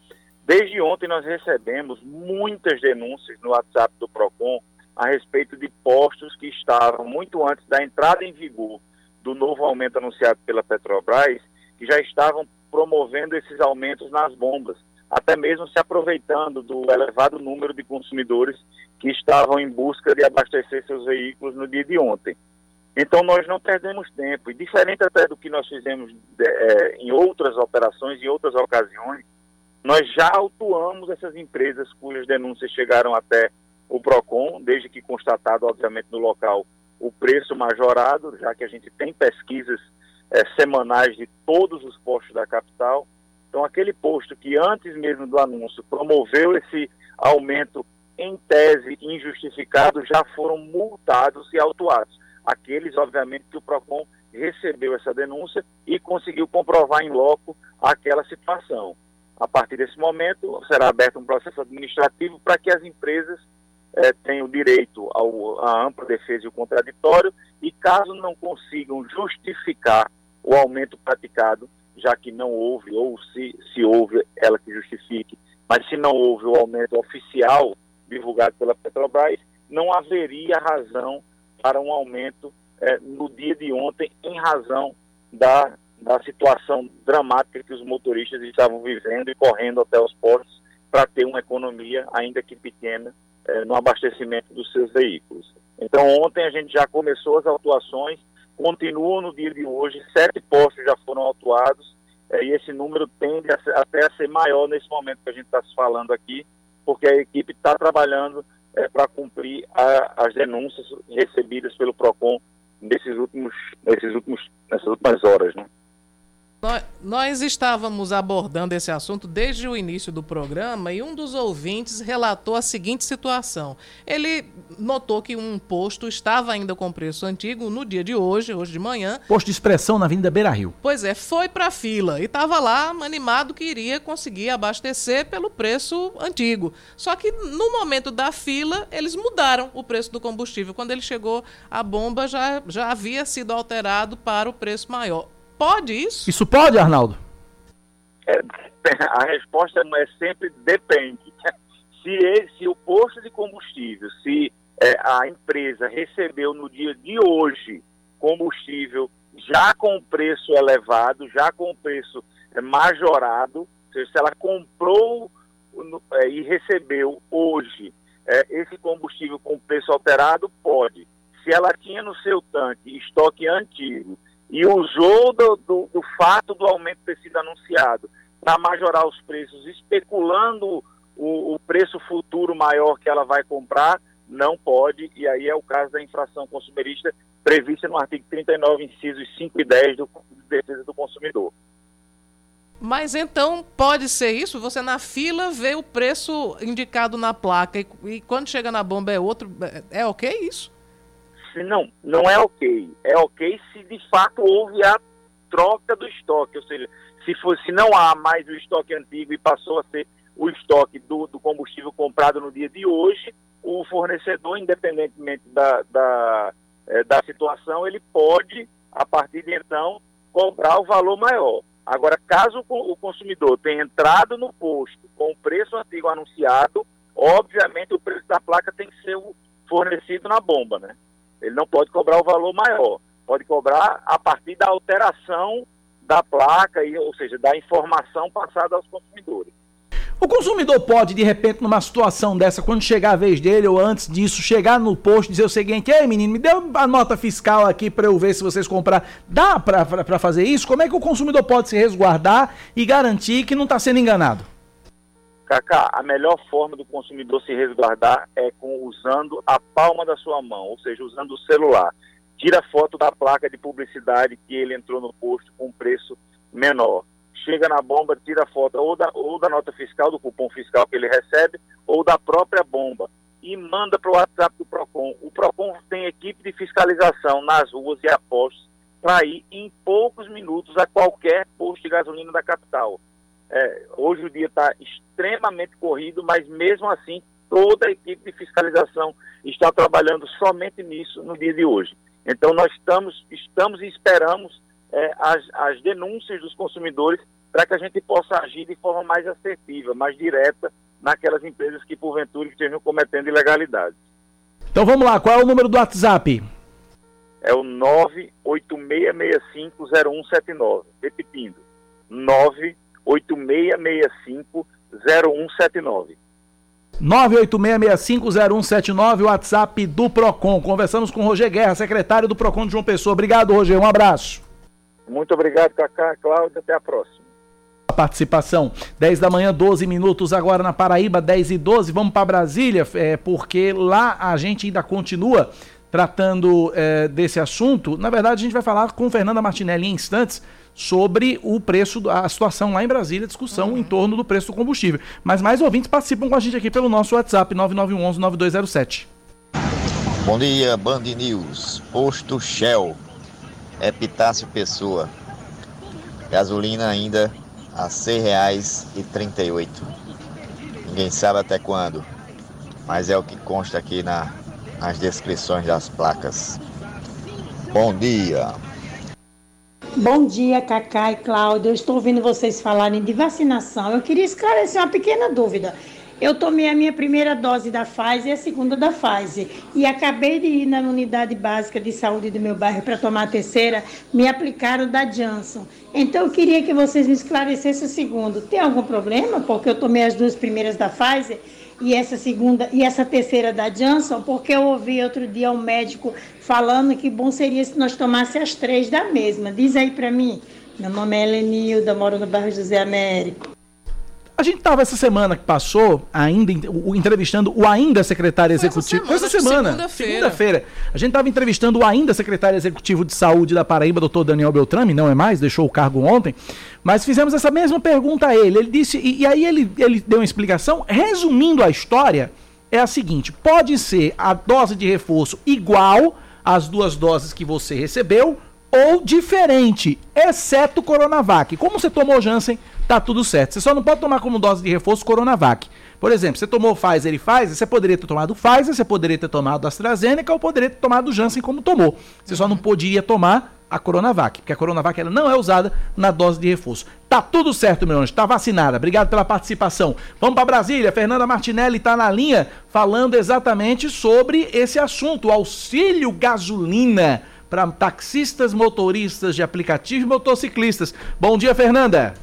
Desde ontem nós recebemos muitas denúncias no WhatsApp do PROCON a respeito de postos que estavam muito antes da entrada em vigor do novo aumento anunciado pela Petrobras, que já estavam promovendo esses aumentos nas bombas, até mesmo se aproveitando do elevado número de consumidores que estavam em busca de abastecer seus veículos no dia de ontem. Então nós não perdemos tempo, e diferente até do que nós fizemos é, em outras operações, em outras ocasiões, nós já autuamos essas empresas cujas denúncias chegaram até o PROCON, desde que constatado, obviamente, no local o preço majorado, já que a gente tem pesquisas é, semanais de todos os postos da capital. Então, aquele posto que antes mesmo do anúncio promoveu esse aumento em tese injustificado, já foram multados e autuados. Aqueles, obviamente, que o PROCON recebeu essa denúncia e conseguiu comprovar em loco aquela situação. A partir desse momento, será aberto um processo administrativo para que as empresas eh, tenham direito ao, à ampla defesa e o contraditório e, caso não consigam justificar o aumento praticado, já que não houve, ou se, se houve, ela que justifique, mas se não houve o aumento oficial divulgado pela Petrobras, não haveria razão para um aumento eh, no dia de ontem, em razão da, da situação dramática que os motoristas estavam vivendo e correndo até os postos para ter uma economia, ainda que pequena, eh, no abastecimento dos seus veículos. Então, ontem a gente já começou as autuações, continuam no dia de hoje, sete postos já foram autuados, eh, e esse número tende a ser, até a ser maior nesse momento que a gente está se falando aqui, porque a equipe está trabalhando é, para cumprir a, as denúncias recebidas pelo PROCON nesses últimos, nesses últimos, nessas últimas horas. Né?
Nós estávamos abordando esse assunto desde o início do programa e um dos ouvintes relatou a seguinte situação. Ele notou que um posto estava ainda com preço antigo no dia de hoje, hoje de manhã.
Posto de expressão na Avenida Beira Rio.
Pois é, foi para a fila e estava lá animado que iria conseguir abastecer pelo preço antigo. Só que no momento da fila, eles mudaram o preço do combustível. Quando ele chegou, a bomba já, já havia sido alterado para o preço maior pode isso?
Isso pode, Arnaldo?
É, a resposta é sempre depende. Se, ele, se o posto de combustível, se é, a empresa recebeu no dia de hoje combustível já com preço elevado, já com preço é, majorado, ou seja, se ela comprou é, e recebeu hoje é, esse combustível com preço alterado, pode. Se ela tinha no seu tanque estoque antigo e usou do, do, do fato do aumento ter sido anunciado para majorar os preços, especulando o, o, preço futuro maior que ela vai comprar, não pode, e aí é o caso da infração consumerista prevista no artigo 39, incisos 5 e 10 do de Defesa do Consumidor.
Mas então pode ser isso? Você na fila vê o preço indicado na placa e, e quando chega na bomba é outro. É, é ok isso?
Se não, não é ok. É ok se de fato houve a troca do estoque, ou seja, se, for, se não há mais o estoque antigo e passou a ser o estoque do, do combustível comprado no dia de hoje, o fornecedor, independentemente da, da, é, da situação, ele pode, a partir de então, cobrar o valor maior. Agora, caso o consumidor tenha entrado no posto com o preço antigo anunciado, obviamente o preço da placa tem que ser fornecido na bomba, né? Ele não pode cobrar o valor maior, pode cobrar a partir da alteração da placa, ou seja, da informação passada aos consumidores.
O consumidor pode, de repente, numa situação dessa, quando chegar a vez dele ou antes disso, chegar no posto e dizer o seguinte: Ei, menino, me dê a nota fiscal aqui para eu ver se vocês comprar. Dá para fazer isso? Como é que o consumidor pode se resguardar e garantir que não está sendo enganado?
Cacá, a melhor forma do consumidor se resguardar é com usando a palma da sua mão, ou seja, usando o celular. Tira foto da placa de publicidade que ele entrou no posto com preço menor. Chega na bomba, tira foto ou da, ou da nota fiscal, do cupom fiscal que ele recebe, ou da própria bomba. E manda para o WhatsApp do PROCON. O PROCON tem equipe de fiscalização nas ruas e apostos para ir em poucos minutos a qualquer posto de gasolina da capital. É, hoje o dia está extremamente corrido, mas mesmo assim toda a equipe de fiscalização está trabalhando somente nisso no dia de hoje. Então nós estamos, estamos e esperamos é, as, as denúncias dos consumidores para que a gente possa agir de forma mais assertiva, mais direta naquelas empresas que porventura estejam cometendo ilegalidades.
Então vamos lá, qual é o número do WhatsApp?
É o 986650179. Repetindo, 98665 0179.
986650179, WhatsApp do Procon. Conversamos com Roger Guerra, secretário do Procon de João Pessoa. Obrigado, Roger. Um abraço.
Muito obrigado, Cacá. Cláudio, até a próxima.
Participação, 10 da manhã, 12 minutos agora na Paraíba, 10 e 12. Vamos para Brasília, é, porque lá a gente ainda continua tratando é, desse assunto. Na verdade, a gente vai falar com Fernanda Martinelli em instantes sobre o preço, a situação lá em Brasília, discussão uhum. em torno do preço do combustível. Mas mais ouvintes participam com a gente aqui pelo nosso WhatsApp 9911-9207.
Bom dia, Band News. Posto Shell. Epitácio Pessoa. Gasolina ainda a R$ 6,38. Ninguém sabe até quando, mas é o que consta aqui na, nas descrições das placas. Bom dia!
Bom dia, Cacá e Cláudia. Eu estou ouvindo vocês falarem de vacinação. Eu queria esclarecer uma pequena dúvida. Eu tomei a minha primeira dose da Pfizer e a segunda da Pfizer. E acabei de ir na unidade básica de saúde do meu bairro para tomar a terceira, me aplicaram da Janssen. Então eu queria que vocês me esclarecessem o segundo. Tem algum problema? Porque eu tomei as duas primeiras da Pfizer e essa segunda e essa terceira da Janssen, porque eu ouvi outro dia um médico falando que bom seria se nós tomássemos as três da mesma. Diz aí para mim. Meu nome é Helenilda, moro no bairro José Américo.
A gente estava essa semana que passou, ainda o, entrevistando o ainda secretário executivo. Essa semana. Segunda-feira. Segunda-feira. A gente estava entrevistando o ainda secretário executivo de saúde da Paraíba, doutor Daniel Beltrame, não é mais, deixou o cargo ontem. Mas fizemos essa mesma pergunta a ele. Ele disse, e, e aí ele, ele deu uma explicação, resumindo a história, é a seguinte: pode ser a dose de reforço igual às duas doses que você recebeu, ou diferente, exceto Coronavac. Como você tomou Janssen, tá tudo certo. Você só não pode tomar como dose de reforço Coronavac. Por exemplo, você tomou Pfizer e Pfizer, você poderia ter tomado Pfizer, você poderia ter tomado AstraZeneca ou poderia ter tomado Janssen como tomou. Você só não podia tomar a Coronavac, porque a Coronavac ela não é usada na dose de reforço. Tá tudo certo, meu anjo, tá vacinada. Obrigado pela participação. Vamos para Brasília. Fernanda Martinelli está na linha falando exatamente sobre esse assunto, auxílio gasolina para taxistas, motoristas de aplicativo e motociclistas. Bom dia, Fernanda.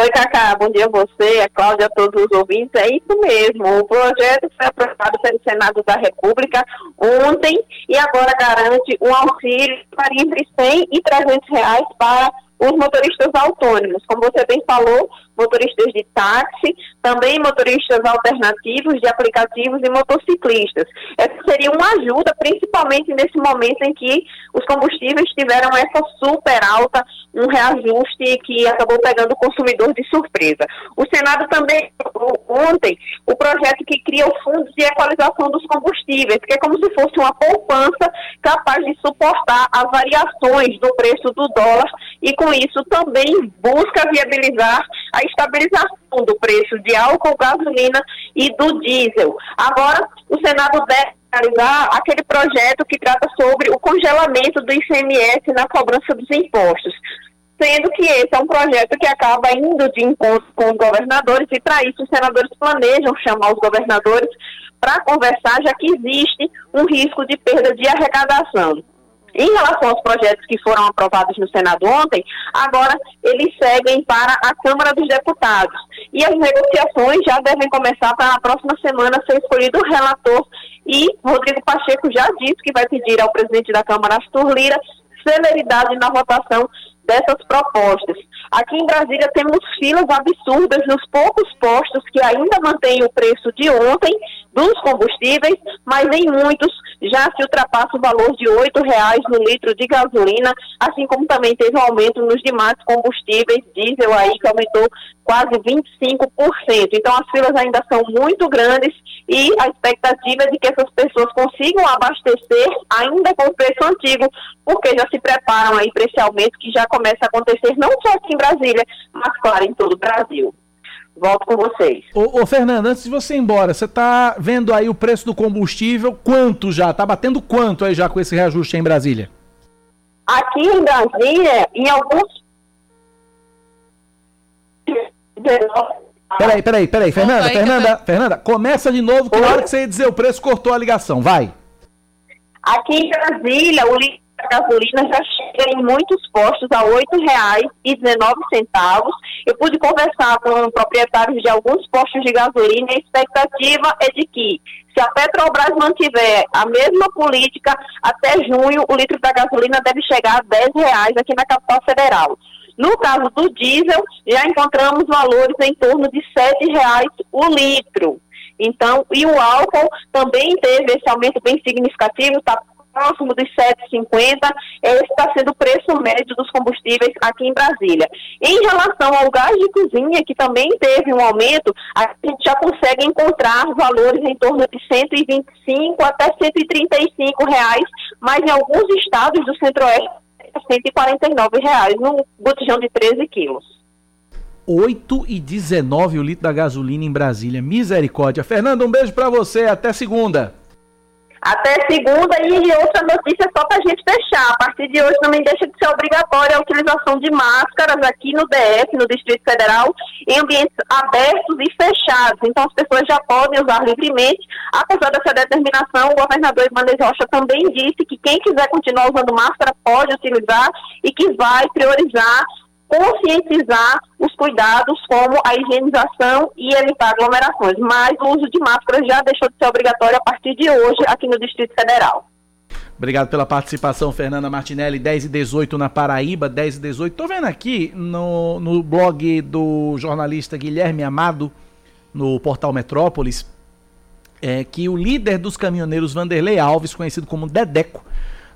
Oi, Cacá, bom dia a você, a Cláudia, a todos os ouvintes. É isso mesmo, o projeto foi aprovado pelo Senado da República ontem e agora garante um auxílio entre 100 e 300 reais para os motoristas autônomos. Como você bem falou, motoristas de táxi, também motoristas alternativos de aplicativos e motociclistas. Essa seria uma ajuda, principalmente nesse momento em que os combustíveis tiveram essa super alta, um reajuste que acabou pegando o consumidor de surpresa. O Senado também, ontem, o projeto que cria o Fundo de Equalização dos Combustíveis, que é como se fosse uma poupança capaz de suportar as variações do preço do dólar e, com isso, também busca viabilizar a estabilização do preço de álcool, gasolina e do diesel. Agora, o Senado deve realizar aquele projeto que trata sobre o congelamento do ICMS na cobrança dos impostos. Sendo que esse é um projeto que acaba indo de encontro com os governadores, e para isso os senadores planejam chamar os governadores para conversar, já que existe um risco de perda de arrecadação. Em relação aos projetos que foram aprovados no Senado ontem, agora eles seguem para a Câmara dos Deputados. E as negociações já devem começar para a próxima semana ser escolhido o relator. E Rodrigo Pacheco já disse que vai pedir ao presidente da Câmara, Astor Lira, celeridade na votação dessas propostas. Aqui em Brasília temos filas absurdas nos poucos postos que ainda mantêm o preço de ontem dos combustíveis, mas em muitos já se ultrapassa o valor de R$ reais no litro de gasolina, assim como também teve um aumento nos demais combustíveis, diesel aí que aumentou quase 25%. Então as filas ainda são muito grandes e a expectativa é de que essas pessoas consigam abastecer ainda com o preço antigo, porque já se preparam aí para esse aumento que já começa a acontecer não só aqui em Brasília, mas claro em todo o Brasil. Volto com vocês.
Ô, ô Fernanda, antes de você ir embora, você está vendo aí o preço do combustível, quanto já? Está batendo quanto aí já com esse reajuste em Brasília?
Aqui em Brasília, em alguns.
Peraí, peraí, peraí, Fernanda, Fernanda, Fernanda, começa de novo, que na hora que você ia dizer o preço, cortou a ligação, vai.
Aqui em Brasília, o litro da gasolina já chega em muitos postos a R$ 8,19 Eu pude conversar com proprietários de alguns postos de gasolina e a expectativa é de que, se a Petrobras mantiver a mesma política, até junho o litro da gasolina deve chegar a 10 reais aqui na capital federal. No caso do diesel, já encontramos valores em torno de R$ reais o litro. Então, e o álcool também teve esse aumento bem significativo, está próximo dos 7,50. Esse está sendo o preço médio dos combustíveis aqui em Brasília. Em relação ao gás de cozinha, que também teve um aumento, a gente já consegue encontrar valores em torno de 125 até 135 reais, mas em alguns estados do Centro-Oeste, 149 reais num botijão de 13 quilos.
8 e 19 o litro da gasolina em Brasília. Misericórdia. Fernando, um beijo para você. Até segunda.
Até segunda e outra notícia só para a gente fechar. A partir de hoje também deixa de ser obrigatória a utilização de máscaras aqui no DF, no Distrito Federal, em ambientes abertos e fechados. Então as pessoas já podem usar livremente. Apesar dessa determinação, o governador Ibanez Rocha também disse que quem quiser continuar usando máscara pode utilizar e que vai priorizar conscientizar os cuidados como a higienização e evitar aglomerações. Mas o uso de máscaras já deixou de ser obrigatório a partir de hoje aqui no Distrito Federal.
Obrigado pela participação, Fernanda Martinelli, 10 e 18 na Paraíba, 10 e 18. Tô vendo aqui no, no blog do jornalista Guilherme Amado, no portal Metrópolis, é, que o líder dos caminhoneiros, Vanderlei Alves, conhecido como Dedeco,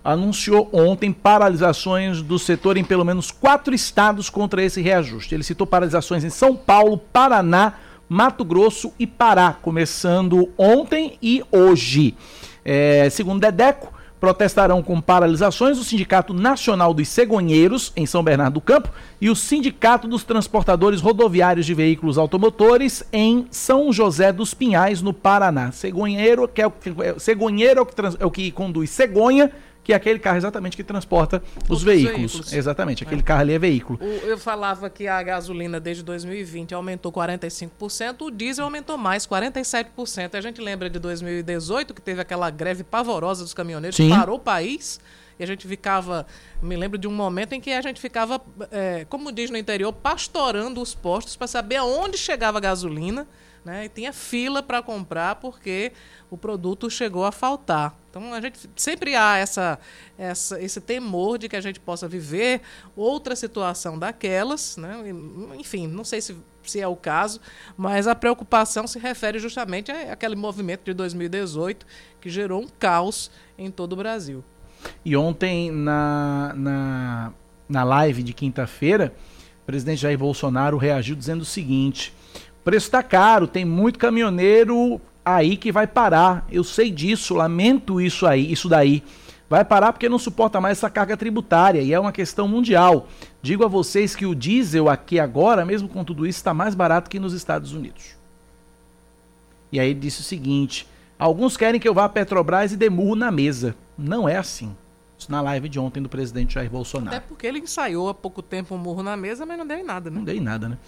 anunciou ontem paralisações do setor em pelo menos quatro estados contra esse reajuste. Ele citou paralisações em São Paulo, Paraná, Mato Grosso e Pará, começando ontem e hoje. É, segundo Dedeco, protestarão com paralisações o Sindicato Nacional dos Cegonheiros, em São Bernardo do Campo, e o Sindicato dos Transportadores Rodoviários de Veículos Automotores, em São José dos Pinhais, no Paraná. Cegonheiro, que é o, é, cegonheiro é o que, é o que conduz cegonha, que é aquele carro exatamente que transporta os veículos. veículos. Exatamente, aquele é. carro ali é veículo.
O, eu falava que a gasolina desde 2020 aumentou 45%, o diesel aumentou mais, 47%. A gente lembra de 2018, que teve aquela greve pavorosa dos caminhoneiros, Sim. parou o país. E a gente ficava, me lembro de um momento em que a gente ficava, é, como diz no interior, pastorando os postos para saber aonde chegava a gasolina. Né? E tinha fila para comprar porque o produto chegou a faltar. Então a gente sempre há essa, essa, esse temor de que a gente possa viver outra situação daquelas, né? enfim, não sei se, se é o caso, mas a preocupação se refere justamente àquele movimento de 2018 que gerou um caos em todo o Brasil.
E ontem na, na, na live de quinta-feira, o presidente Jair Bolsonaro reagiu dizendo o seguinte: preço está caro, tem muito caminhoneiro aí que vai parar. Eu sei disso, lamento isso aí, isso daí. Vai parar porque não suporta mais essa carga tributária e é uma questão mundial. Digo a vocês que o diesel aqui agora, mesmo com tudo isso, está mais barato que nos Estados Unidos. E aí ele disse o seguinte: alguns querem que eu vá à Petrobras e demurro na mesa. Não é assim. Isso na live de ontem do presidente Jair Bolsonaro.
Até porque ele ensaiou há pouco tempo um murro na mesa, mas não deu em nada, né?
Não deu em nada, né?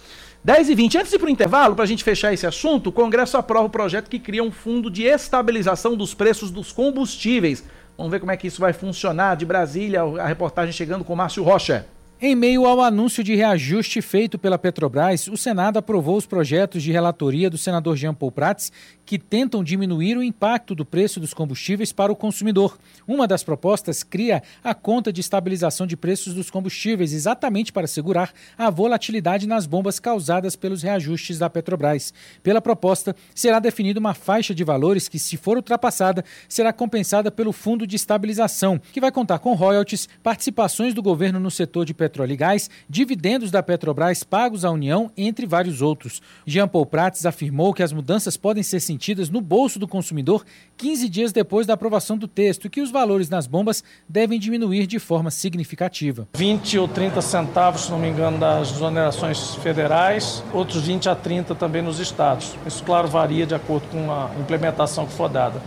10 e 20 Antes de ir para o intervalo, para a gente fechar esse assunto, o Congresso aprova o projeto que cria um fundo de estabilização dos preços dos combustíveis. Vamos ver como é que isso vai funcionar. De Brasília, a reportagem chegando com Márcio Rocha.
Em meio ao anúncio de reajuste feito pela Petrobras, o Senado aprovou os projetos de relatoria do senador Jean Paul Prats que tentam diminuir o impacto do preço dos combustíveis para o consumidor. Uma das propostas cria a conta de estabilização de preços dos combustíveis, exatamente para segurar a volatilidade nas bombas causadas pelos reajustes da Petrobras. Pela proposta, será definida uma faixa de valores que, se for ultrapassada, será compensada pelo Fundo de Estabilização, que vai contar com royalties, participações do governo no setor de petróleo e gás, dividendos da Petrobras pagos à União, entre vários outros. Jean Paul Prats afirmou que as mudanças podem ser sentidas no bolso do consumidor 15 dias depois da aprovação do texto e que os valores nas bombas devem diminuir de forma significativa.
20 ou 30 centavos, se não me engano, das exonerações federais, outros 20 a 30 também nos estados. Isso, claro, varia de acordo com a implementação que for dada.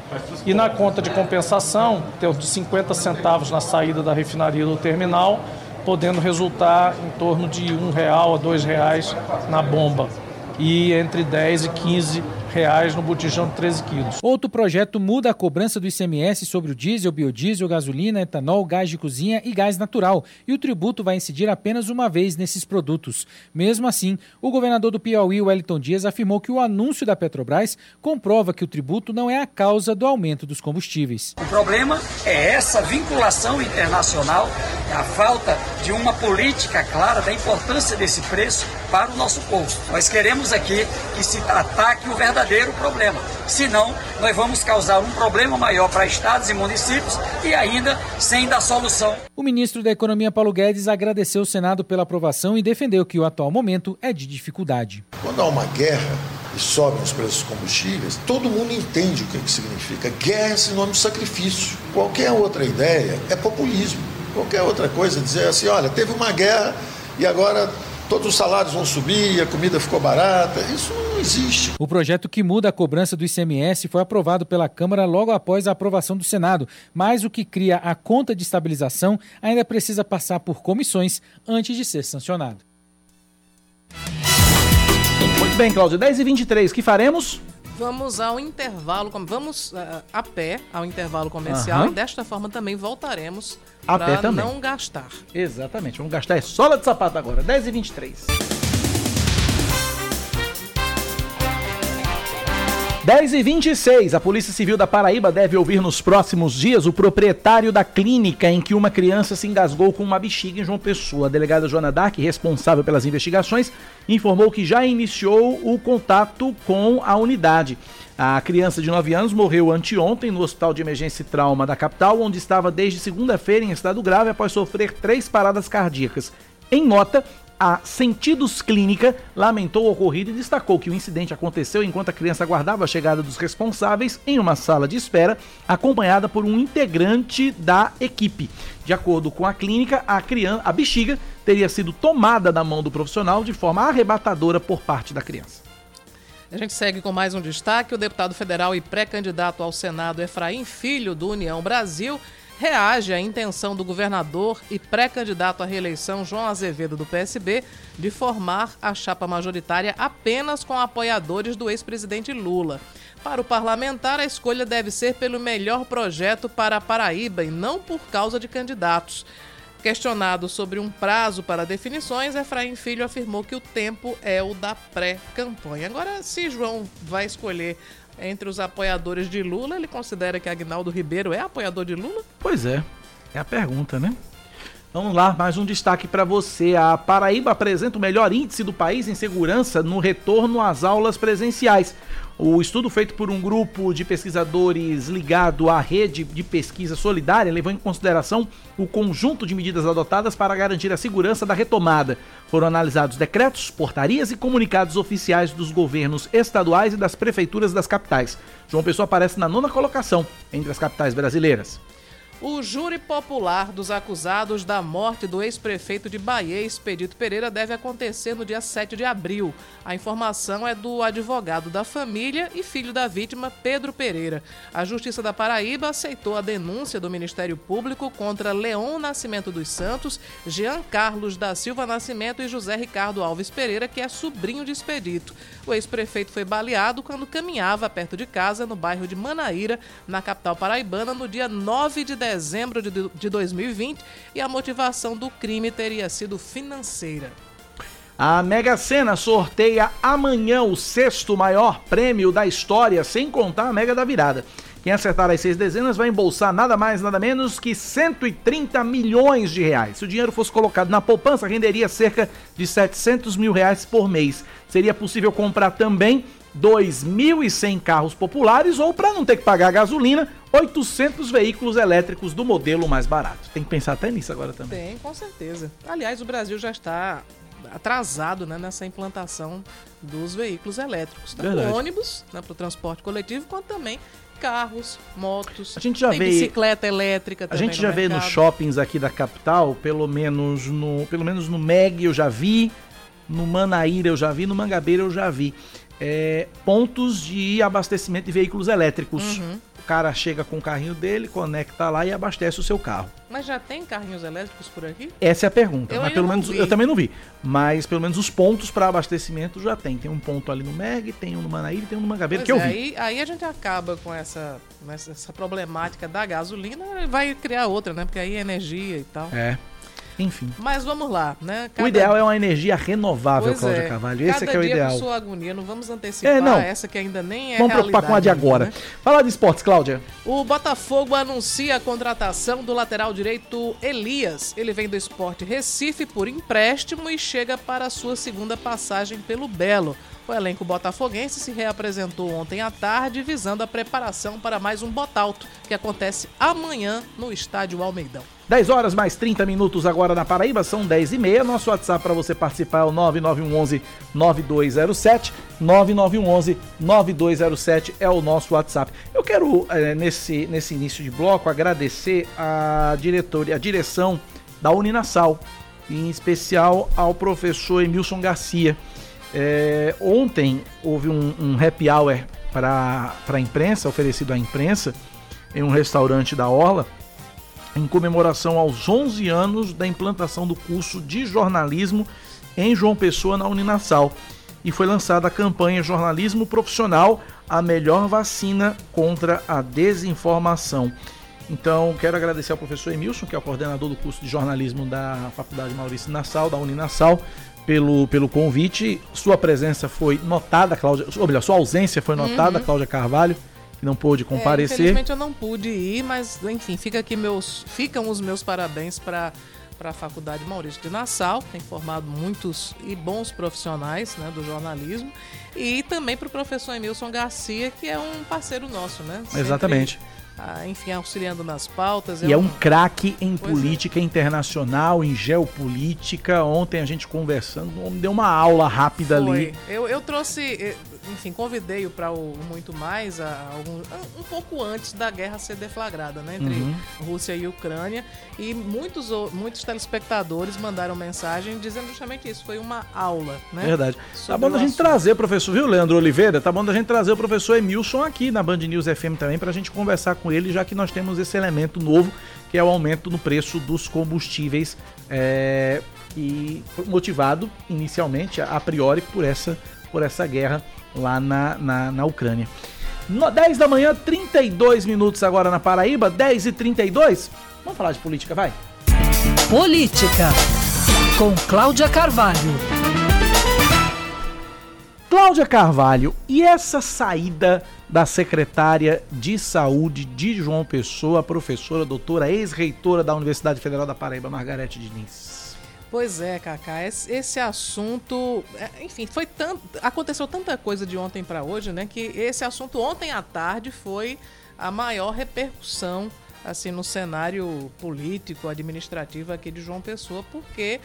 E na conta de compensação, tem de 50 centavos na saída da refinaria do terminal, podendo resultar em torno de um real a dois reais na bomba. E entre 10 e 15 reais no botijão de 13 quilos.
Outro projeto muda a cobrança do ICMS sobre o diesel, biodiesel, gasolina, etanol, gás de cozinha e gás natural, e o tributo vai incidir apenas uma vez nesses produtos. Mesmo assim, o governador do Piauí, Wellington Dias, afirmou que o anúncio da Petrobras comprova que o tributo não é a causa do aumento dos combustíveis.
O problema é essa vinculação internacional, a falta de uma política clara da importância desse preço para o nosso povo. Nós queremos aqui que se ataque o verdadeiro problema. Senão, nós vamos causar um problema maior para estados e municípios e ainda sem dar solução.
O ministro da Economia, Paulo Guedes, agradeceu o Senado pela aprovação e defendeu que o atual momento é de dificuldade.
Quando há uma guerra e sobem os preços dos combustíveis, todo mundo entende o que, que significa. Guerra é sinônimo de sacrifício. Qualquer outra ideia é populismo. Qualquer outra coisa, dizer assim, olha, teve uma guerra e agora todos os salários vão subir, a comida ficou barata. Isso não existe.
O projeto que muda a cobrança do ICMS foi aprovado pela Câmara logo após a aprovação do Senado, mas o que cria a conta de estabilização ainda precisa passar por comissões antes de ser sancionado.
Muito bem, Cláudio. 10 e 23 que faremos?
Vamos ao intervalo, vamos uh, a pé ao intervalo comercial
Aham.
e desta forma também voltaremos
A pé
para
também.
não gastar.
Exatamente, vamos gastar é sola de sapato agora, 10 10 e 26 a Polícia Civil da Paraíba deve ouvir nos próximos dias o proprietário da clínica em que uma criança se engasgou com uma bexiga em João Pessoa. A delegada Joana Dark, responsável pelas investigações, informou que já iniciou o contato com a unidade. A criança de 9 anos morreu anteontem no Hospital de Emergência e Trauma da capital, onde estava desde segunda-feira em estado grave após sofrer três paradas cardíacas. Em nota, a Sentidos Clínica lamentou o ocorrido e destacou que o incidente aconteceu enquanto a criança aguardava a chegada dos responsáveis em uma sala de espera, acompanhada por um integrante da equipe. De acordo com a clínica, a criança, a bexiga teria sido tomada da mão do profissional de forma arrebatadora por parte da criança.
A gente segue com mais um destaque. O deputado federal e pré-candidato ao Senado Efraim Filho, do União Brasil, reage à intenção do governador e pré-candidato à reeleição João Azevedo, do PSB, de formar a chapa majoritária apenas com apoiadores do ex-presidente Lula. Para o parlamentar, a escolha deve ser pelo melhor projeto para a Paraíba e não por causa de candidatos. Questionado sobre um prazo para definições, Efraim Filho afirmou que o tempo é o da pré-campanha. Agora, se João vai escolher entre os apoiadores de Lula, ele considera que Agnaldo Ribeiro é apoiador de Lula?
Pois é, é a pergunta, né? Vamos lá, mais um destaque para você. A Paraíba apresenta o melhor índice do país em segurança no retorno às aulas presenciais. O estudo feito por um grupo de pesquisadores ligado à rede de pesquisa solidária levou em consideração o conjunto de medidas adotadas para garantir a segurança da retomada. Foram analisados decretos, portarias e comunicados oficiais dos governos estaduais e das prefeituras das capitais. João Pessoa aparece na nona colocação entre as capitais brasileiras.
O júri popular dos acusados da morte do ex-prefeito de Bahia, Expedito Pereira, deve acontecer no dia 7 de abril. A informação é do advogado da família e filho da vítima, Pedro Pereira. A Justiça da Paraíba aceitou a denúncia do Ministério Público contra Leon Nascimento dos Santos, Jean Carlos da Silva Nascimento e José Ricardo Alves Pereira, que é sobrinho de Expedito. O ex-prefeito foi baleado quando caminhava perto de casa, no bairro de Manaíra, na capital paraibana, no dia 9 de dezembro de de 2020, e a motivação do crime teria sido financeira.
A Mega Sena sorteia amanhã o sexto maior prêmio da história, sem contar a Mega da Virada. Quem acertar as seis dezenas vai embolsar nada mais, nada menos que 130 milhões de reais. Se o dinheiro fosse colocado na poupança, renderia cerca de 700 mil reais por mês. Seria possível comprar também 2.100 carros populares ou, para não ter que pagar gasolina, 800 veículos elétricos do modelo mais barato. Tem que pensar até nisso agora também.
Tem, com certeza. Aliás, o Brasil já está atrasado né, nessa implantação dos veículos elétricos. Tanto
Verdade.
ônibus né, para o transporte coletivo, quanto também carros, motos.
A gente já
tem
vê-
bicicleta elétrica
A gente já
no
vê nos shoppings aqui da capital, pelo menos no, pelo menos no Meg eu já vi, no Manaíra eu já vi, no Mangabeira eu já vi. É, pontos de abastecimento de veículos elétricos.
Uhum.
O cara chega com o carrinho dele, conecta lá e abastece o seu carro.
Mas já tem carrinhos elétricos por aqui?
Essa é a pergunta.
Eu
mas pelo menos
vi.
eu também não vi. Mas pelo menos os pontos para abastecimento já tem. Tem um ponto ali no Meg, tem um no Manaíra, tem um no Mangabeira que eu
é,
vi.
Aí, aí a gente acaba com essa, essa, problemática da gasolina e vai criar outra, né? Porque aí é energia e tal.
É. Enfim.
Mas vamos lá, né?
O ideal é uma energia renovável,
Pois
Cláudia
é.
Carvalho. Esse é
Cada
que é o
dia
ideal.
Com sua agonia, não vamos antecipar
É, não.
essa que ainda nem é
Vamos preocupar com a de agora.
né?
Falar de esportes, Cláudia.
O Botafogo anuncia a contratação do lateral direito Elias. Ele vem do Esporte Recife por empréstimo e chega para a sua segunda passagem pelo Belo. O elenco botafoguense se reapresentou ontem à tarde, visando a preparação para mais um Botalto, que acontece amanhã no Estádio Almeidão.
10 horas mais 30 minutos agora na Paraíba, são 10 e meia. Nosso WhatsApp para você participar é o 9911 9207. 9911 9207 é o nosso WhatsApp. Eu quero, eh, nesse, nesse início de bloco, agradecer a diretoria, a direção da Uninasal, em especial ao professor Emilson Garcia. É, ontem houve um, um happy hour para a imprensa, oferecido à imprensa, em um restaurante da Orla, em comemoração aos 11 anos da implantação do curso de jornalismo em João Pessoa na Uninasal. E foi lançada a campanha Jornalismo Profissional, a melhor vacina contra a desinformação. Então, quero agradecer ao professor Emilson, que é o coordenador do curso de jornalismo da Faculdade Maurício Nassau, da Uninasal, pelo, pelo convite. Sua presença foi notada, Cláudia. Ou melhor, sua ausência foi notada,
Uhum.
Cláudia Carvalho, que não pôde
É,
comparecer.
infelizmente eu não pude ir, mas enfim, fica aqui meus, ficam os meus parabéns para para a Faculdade Maurício de Nassau, que tem formado muitos e bons profissionais né, do jornalismo, e também para o professor Emilson Garcia, que é um parceiro nosso, né? Sempre,
Exatamente.
Enfim, auxiliando nas pautas.
E é um craque em
Pois é.
política internacional, em geopolítica. Ontem a gente conversando, deu uma aula rápida
Foi.
ali.
Eu, eu trouxe, eh, enfim, convidei-o para o Muito Mais a, algum, um pouco antes da guerra ser deflagrada, né? Entre
Uhum.
Rússia e Ucrânia. E muitos, muitos telespectadores mandaram mensagem dizendo justamente isso. Foi uma aula, né?
Verdade. Tá bom da gente
assunto.
trazer, professor, viu, Leandro Oliveira? Tá bom da gente trazer o professor Emilson aqui na Band News FM também pra gente conversar com ele, já que nós temos esse elemento novo, que é o aumento no preço dos combustíveis, é, e motivado inicialmente, a priori, por essa, por essa guerra lá na, na, na Ucrânia. No, 10 da manhã, 32 minutos agora na Paraíba, 10 e 32 Vamos falar de política, vai?
Política, com Cláudia Carvalho.
Cláudia Carvalho, e essa saída da secretária de saúde de João Pessoa, professora, doutora, ex-reitora da Universidade Federal da Paraíba, Margarete Diniz?
Pois é, esse, esse assunto, é, enfim, foi tanto, aconteceu tanta coisa de ontem para hoje, né, que esse assunto ontem à tarde foi a maior repercussão assim no cenário político, administrativo aqui de João Pessoa, porque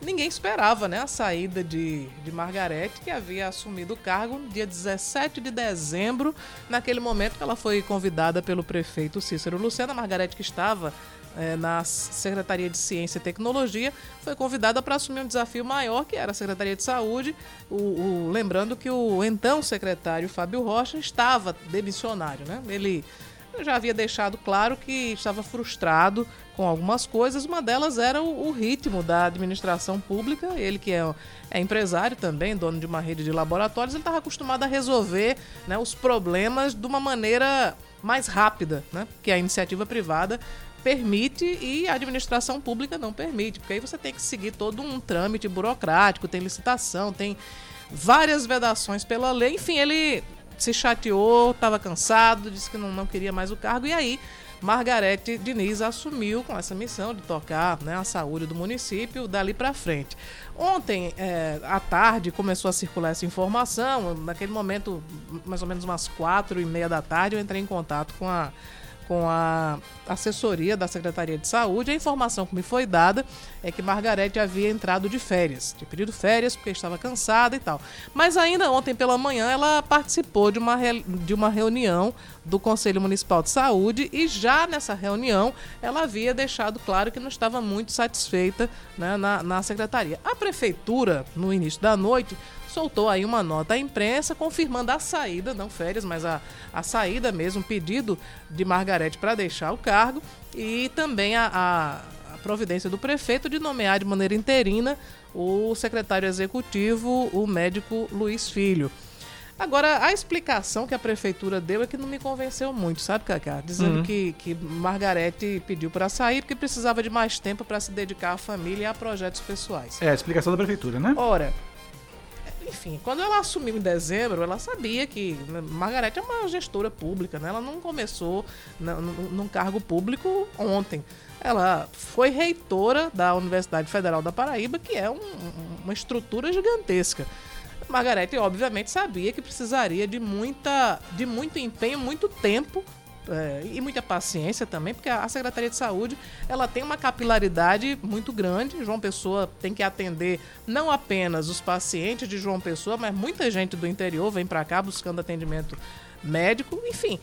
ninguém esperava, né, a saída de, de Margarete, que havia assumido o cargo no dia 17 de dezembro, naquele momento que ela foi convidada pelo prefeito Cícero Lucena, Margarete que estava eh, na Secretaria de Ciência e Tecnologia, foi convidada para assumir um desafio maior, que era a Secretaria de Saúde. O, o- lembrando que o então secretário Fábio Rocha estava demissionário, né? Ele já havia deixado claro que estava frustrado com algumas coisas. Uma delas era o, o ritmo da administração pública. Ele que é, é empresário também, dono de uma rede de laboratórios, ele estava acostumado a resolver né, os problemas de uma maneira mais rápida, né? Que a iniciativa privada permite e a administração pública não permite, porque aí você tem que seguir todo um trâmite burocrático, tem licitação, tem várias vedações pela lei. Enfim, ele se chateou, estava cansado, disse que não, não queria mais o cargo, e aí Margarete Diniz assumiu com essa missão de tocar né, a saúde do município dali para frente. Ontem, é, à tarde, começou a circular essa informação. Naquele momento, mais ou menos umas quatro e meia da tarde, eu entrei em contato com a com a assessoria da Secretaria de Saúde. A informação que me foi dada é que Margarete havia entrado de férias, tinha pedido férias porque estava cansada e tal. Mas ainda ontem pela manhã ela participou de uma, de uma reunião do Conselho Municipal de Saúde e já nessa reunião ela havia deixado claro que não estava muito satisfeita né, na, na secretaria. A prefeitura, no início da noite, soltou aí uma nota à imprensa confirmando a saída, não férias, mas a, a saída mesmo, pedido de Margarete para deixar o cargo e também a, a, a providência do prefeito de nomear de maneira interina o secretário executivo, o médico Luiz Filho. Agora, a explicação que a prefeitura deu é que não me convenceu muito, sabe, Cacá? Dizendo
Uhum.
que, que Margarete pediu para sair porque precisava de mais tempo para se dedicar à família e a projetos pessoais.
É a explicação da prefeitura, né?
Ora, enfim, quando ela assumiu em dezembro, ela sabia que né, Margarete é uma gestora pública, né? Ela não começou num num cargo público ontem. Ela foi reitora da Universidade Federal da Paraíba, que é um- uma estrutura gigantesca. Margarete, obviamente, sabia que precisaria de, muita, de muito empenho, muito tempo é, e muita paciência também, porque a Secretaria de Saúde ela tem uma capilaridade muito grande. João Pessoa tem que atender não apenas os pacientes de João Pessoa, mas muita gente do interior vem para cá buscando atendimento médico. Enfim,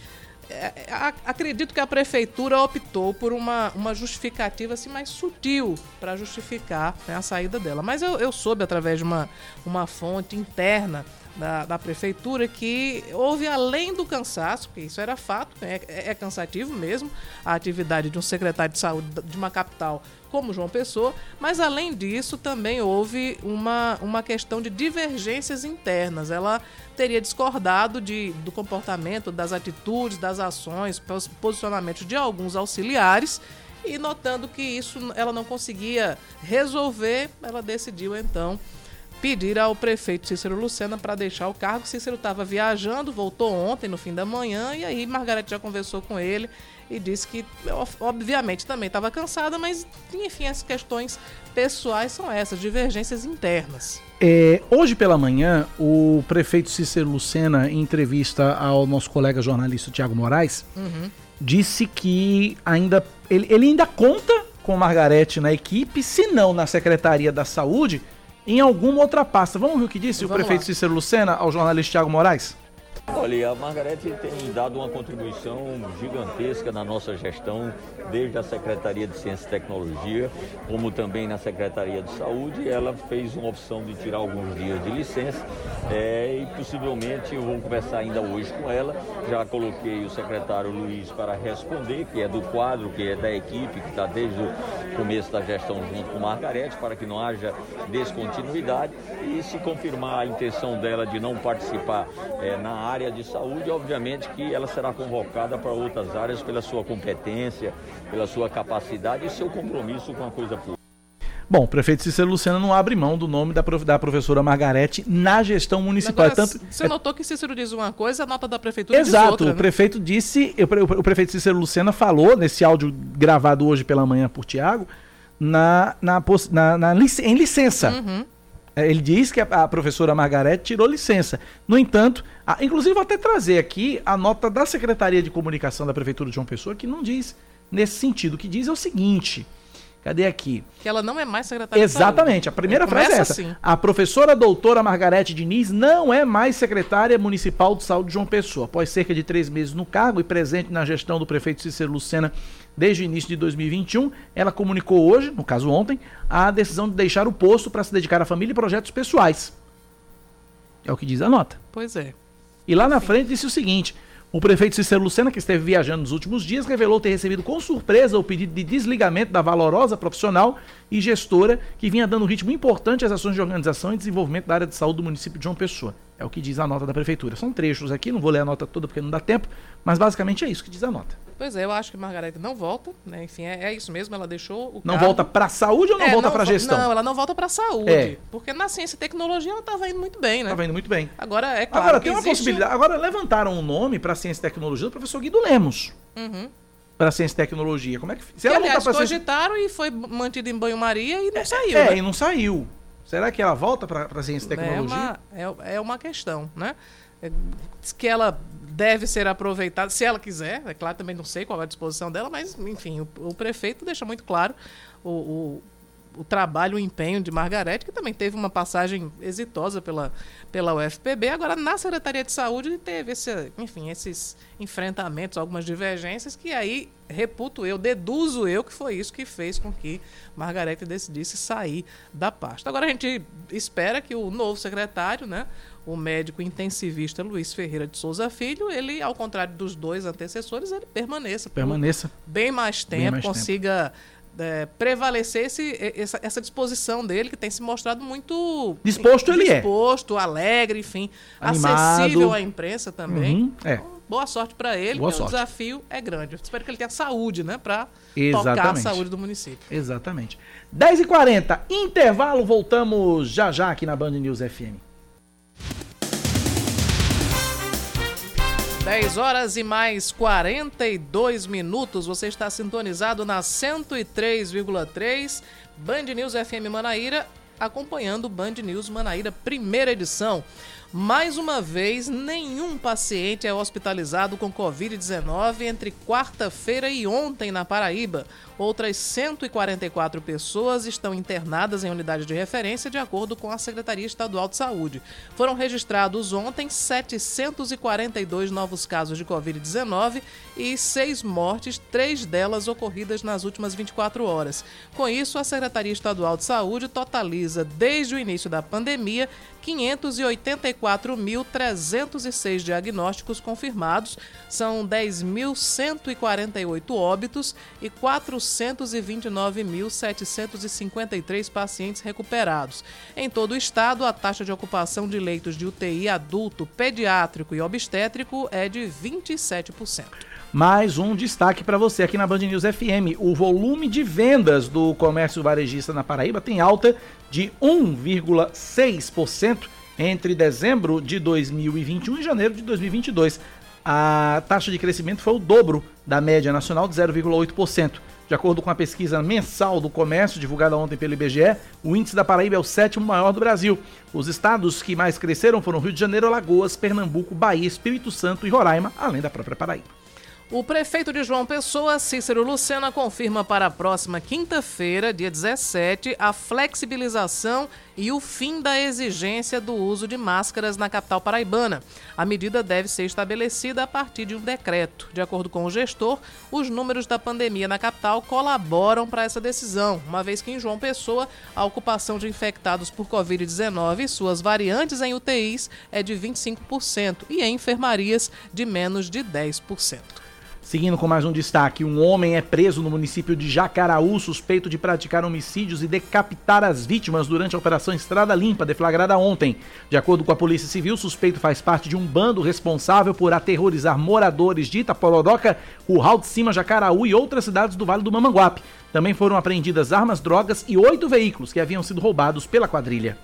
é, a- acredito que a prefeitura optou por uma, uma justificativa assim, mais sutil para justificar né, a saída dela. Mas eu, eu soube através de uma, uma fonte interna da, da prefeitura que houve além do cansaço, porque isso era fato, né, é, é cansativo mesmo a atividade de um secretário de saúde de uma capital como João Pessoa, mas além disso também houve uma, uma questão de divergências internas. Ela teria discordado de, do comportamento, das atitudes, das ações, pos- posicionamentos de alguns auxiliares e notando que isso ela não conseguia resolver, ela decidiu então pedir ao prefeito Cícero Lucena para deixar o cargo. Cícero estava viajando, voltou ontem no fim da manhã e aí Margarete já conversou com ele e disse que ob- obviamente também estava cansada, mas enfim, as questões pessoais são essas, divergências internas.
É, hoje pela manhã, o prefeito Cícero Lucena, em entrevista ao nosso colega jornalista Tiago Moraes,
Uhum.
disse que ainda ele, ele ainda conta com Margarete na equipe, se não na Secretaria da Saúde, em alguma outra pasta. Vamos ver o que disse o
Vamos
prefeito
lá.
Cícero Lucena ao jornalista Tiago Moraes?
Olha, a Margarete tem dado uma contribuição gigantesca na nossa gestão, desde a Secretaria de Ciência e Tecnologia, como também na Secretaria de Saúde. Ela fez uma opção de tirar alguns dias de licença é, e possivelmente eu vou conversar ainda hoje com ela. Já coloquei o secretário Luiz para responder, que é do quadro, que é da equipe, que está desde o começo da gestão junto com Margarete, para que não haja descontinuidade. E se confirmar a intenção dela de não participar é, na área de saúde, obviamente que ela será convocada para outras áreas pela sua competência, pela sua capacidade e seu compromisso com a coisa pública.
Bom, o prefeito Cícero Lucena não abre mão do nome da, prof- da professora Margarete na gestão municipal.
Agora,
É tanto,
você notou que Cícero diz uma coisa, a nota da prefeitura diz
Exato,
outra.
o
né?
prefeito disse, o o prefeito Cícero Lucena falou nesse áudio gravado hoje pela manhã por Tiago, na, na, na- na em licença.
Uhum.
É, Ele diz que a, professora Margarete tirou licença. No entanto, a- inclusive vou até trazer aqui a nota da Secretaria de Comunicação da Prefeitura de João Pessoa, que não diz nesse sentido. O que diz é o seguinte. Cadê aqui?
Que ela não é mais secretária de
Exatamente, a primeira frase é essa.
assim.
A professora doutora Margarete Diniz não é mais secretária municipal de saúde de João Pessoa. Após cerca de três meses no cargo e presente na gestão do prefeito Cícero Lucena desde o início de 2021, ela comunicou hoje, no caso ontem, a decisão de deixar o posto para se dedicar à família e projetos pessoais. É o que diz a nota.
Pois é.
E lá na frente disse o seguinte: o prefeito Cícero Lucena, que esteve viajando nos últimos dias, revelou ter recebido com surpresa o pedido de desligamento da valorosa profissional e gestora que vinha dando um ritmo importante às ações de organização e desenvolvimento da área de saúde do município de João Pessoa. É o que diz a nota da prefeitura. São trechos aqui, não vou ler a nota toda porque não dá tempo, mas basicamente é isso que diz a nota.
Pois é, eu acho que Margareta não volta, né? Enfim, é, é isso mesmo, ela deixou o
Não
cargo.
volta para saúde ou não
É,
volta para
vo-
gestão?
Não, ela não volta para saúde.
É.
Porque na ciência e tecnologia ela estava indo muito bem, né?
Estava indo muito bem.
Agora, é claro
Agora
que
tem uma
existe-
possibilidade. Agora levantaram um nome para ciência e tecnologia do professor Guido Lemos.
Uhum.
Para ciência e tecnologia. Como é que se
Que,
ela voltar
aliás,
para ciência
cogitaram e foi mantido em banho-maria e não saiu,
É,
né?
e não saiu. Será que ela volta para ciência e
É
tecnologia?
uma, é, é uma questão, né? É, que ela deve ser aproveitada, se ela quiser, é claro, também não sei qual é a disposição dela, mas, enfim, o, o prefeito deixa muito claro o, o- o trabalho, o empenho de Margarete, que também teve uma passagem exitosa pela, pela UFPB. Agora, na Secretaria de Saúde, teve esse, enfim, esses enfrentamentos, algumas divergências, que aí reputo eu, deduzo eu que foi isso que fez com que Margarete decidisse sair da pasta. Agora a gente espera que o novo secretário, né, o médico intensivista Luiz Ferreira de Souza Filho, ele, ao contrário dos dois antecessores, ele permaneça.
Permaneça.
Bem mais tempo,
Bem mais
consiga é, prevalecer esse, essa, essa disposição dele, que tem se mostrado muito.
Disposto ele é.
Disposto, alegre, enfim.
Animado.
Acessível à imprensa também.
Uhum, é.
Boa sorte para ele,
Boa
porque
sorte.
o desafio é grande. Eu espero que ele tenha saúde, né, para tocar a saúde do município.
Exatamente. 10h40, intervalo, voltamos já já aqui na Band News FM.
10 horas e mais 42 minutos. Você está sintonizado na 103,3 Band News FM Manaíra, acompanhando Band News Manaíra, primeira edição. Mais uma vez, nenhum paciente é hospitalizado com Covid-19 entre quarta-feira e ontem na Paraíba. Outras 144 pessoas estão internadas em unidade de referência, de acordo com a Secretaria Estadual de Saúde. Foram registrados ontem 742 novos casos de Covid-19 e seis mortes, três delas ocorridas nas últimas 24 horas. Com isso, a Secretaria Estadual de Saúde totaliza, desde o início da pandemia, 584.306 diagnósticos confirmados, são 10.148 óbitos e 429.753 pacientes recuperados. Em todo o estado, a taxa de ocupação de leitos de UTI adulto, pediátrico e obstétrico é de 27%.
Mais um destaque para você aqui na Band News FM. O volume de vendas do comércio varejista na Paraíba tem alta de 1,6% entre dezembro de 2021 e janeiro de 2022. A taxa de crescimento foi o dobro da média nacional de 0,8%. De acordo com a pesquisa mensal do comércio divulgada ontem pelo IBGE, o índice da Paraíba é o sétimo maior do Brasil. Os estados que mais cresceram foram Rio de Janeiro, Alagoas, Pernambuco, Bahia, Espírito Santo e Roraima, além da própria Paraíba.
O prefeito de João Pessoa, Cícero Lucena, confirma para a próxima quinta-feira, dia 17, a flexibilização e o fim da exigência do uso de máscaras na capital paraibana. A medida deve ser estabelecida a partir de um decreto. De acordo com o gestor, os números da pandemia na capital colaboram para essa decisão, uma vez que em João Pessoa a ocupação de infectados por Covid-19 e suas variantes em UTIs é de 25% e em enfermarias de menos de 10%.
Seguindo com mais um destaque, um homem é preso no município de Jacaraú, suspeito de praticar homicídios e decapitar as vítimas durante a Operação Estrada Limpa, deflagrada ontem. De acordo com a Polícia Civil, o suspeito faz parte de um bando responsável por aterrorizar moradores de Itaporodoca, Curral de Cima, Jacaraú e outras cidades do Vale do Mamanguape. Também foram apreendidas armas, drogas e oito veículos que haviam sido roubados pela quadrilha.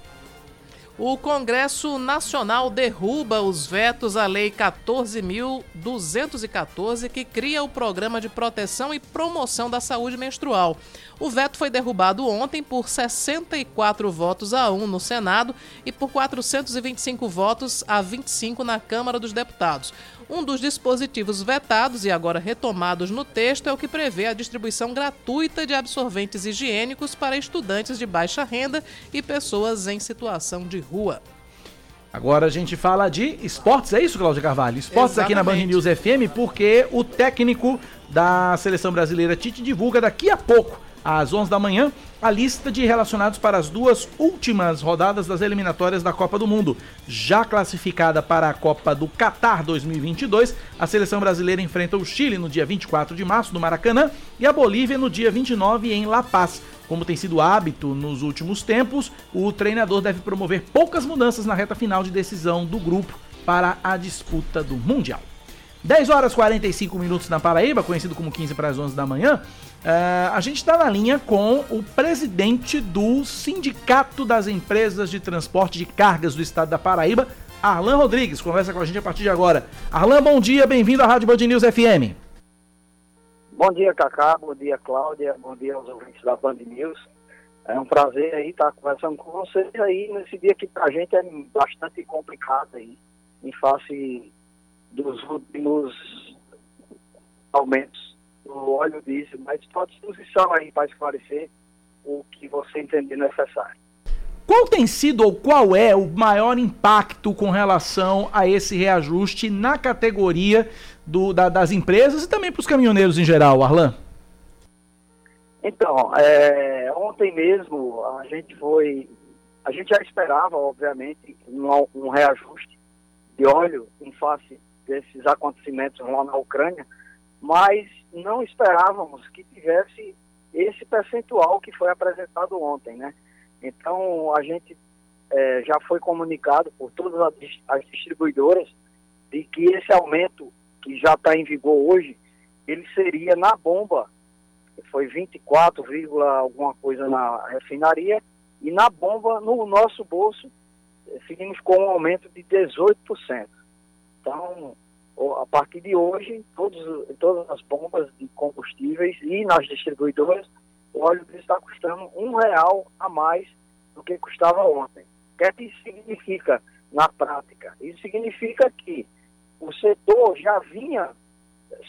O Congresso Nacional derruba os vetos à Lei 14.214, que cria o Programa de Proteção e Promoção da Saúde Menstrual. O veto foi derrubado ontem por 64 votos a 1 no Senado e por 425 votos a 25 na Câmara dos Deputados. Um dos dispositivos vetados e agora retomados no texto é o que prevê a distribuição gratuita de absorventes higiênicos para estudantes de baixa renda e pessoas em situação de rua.
Agora a gente fala de esportes, é isso, Cláudia Carvalho? Esportes aqui na Band
Exatamente.
News FM, porque o técnico da seleção brasileira Tite divulga daqui a pouco, às 11 da manhã, a lista de relacionados para as duas últimas rodadas das eliminatórias da Copa do Mundo. Já classificada para a Copa do Catar 2022, a seleção brasileira enfrenta o Chile no dia 24 de março no Maracanã e a Bolívia no dia 29 em La Paz. Como tem sido hábito nos últimos tempos, o treinador deve promover poucas mudanças na reta final de decisão do grupo para a disputa do Mundial. 10 horas e 45 minutos na Paraíba, conhecido como 15 para as 11 da manhã. Uh, a gente está na linha com o presidente do Sindicato das Empresas de Transporte de Cargas do Estado da Paraíba, Arlan Rodrigues. Conversa com a gente a partir de agora. Arlan, bom dia, bem-vindo à Rádio Band News FM.
Bom dia, Cacá. Bom dia, Cláudia. Bom dia aos ouvintes da Band News. É um prazer aí estar conversando com vocês aí nesse dia que pra gente é bastante complicado aí, em face dos últimos aumentos do óleo diesel, mas estou à disposição aí para esclarecer o que você entender necessário.
Qual tem sido ou qual é o maior impacto com relação a esse reajuste na categoria do, da, das empresas e também para os caminhoneiros em geral, Arlan?
Então, é, ontem mesmo a gente foi, a gente já esperava, obviamente, um, um reajuste de óleo em face desses acontecimentos lá na Ucrânia, mas não esperávamos que tivesse esse percentual que foi apresentado ontem, né? Então, a gente é, já foi comunicado por todas as distribuidoras de que esse aumento que já está em vigor hoje, ele seria na bomba, foi 24, alguma coisa na refinaria, e na bomba, no nosso bolso, seguimos com um aumento de 18%. Então, a partir de hoje, todos, todas as bombas de combustíveis e nas distribuidoras, o óleo está custando um real a mais do que custava ontem. O que é que isso significa na prática? Isso significa que o setor já vinha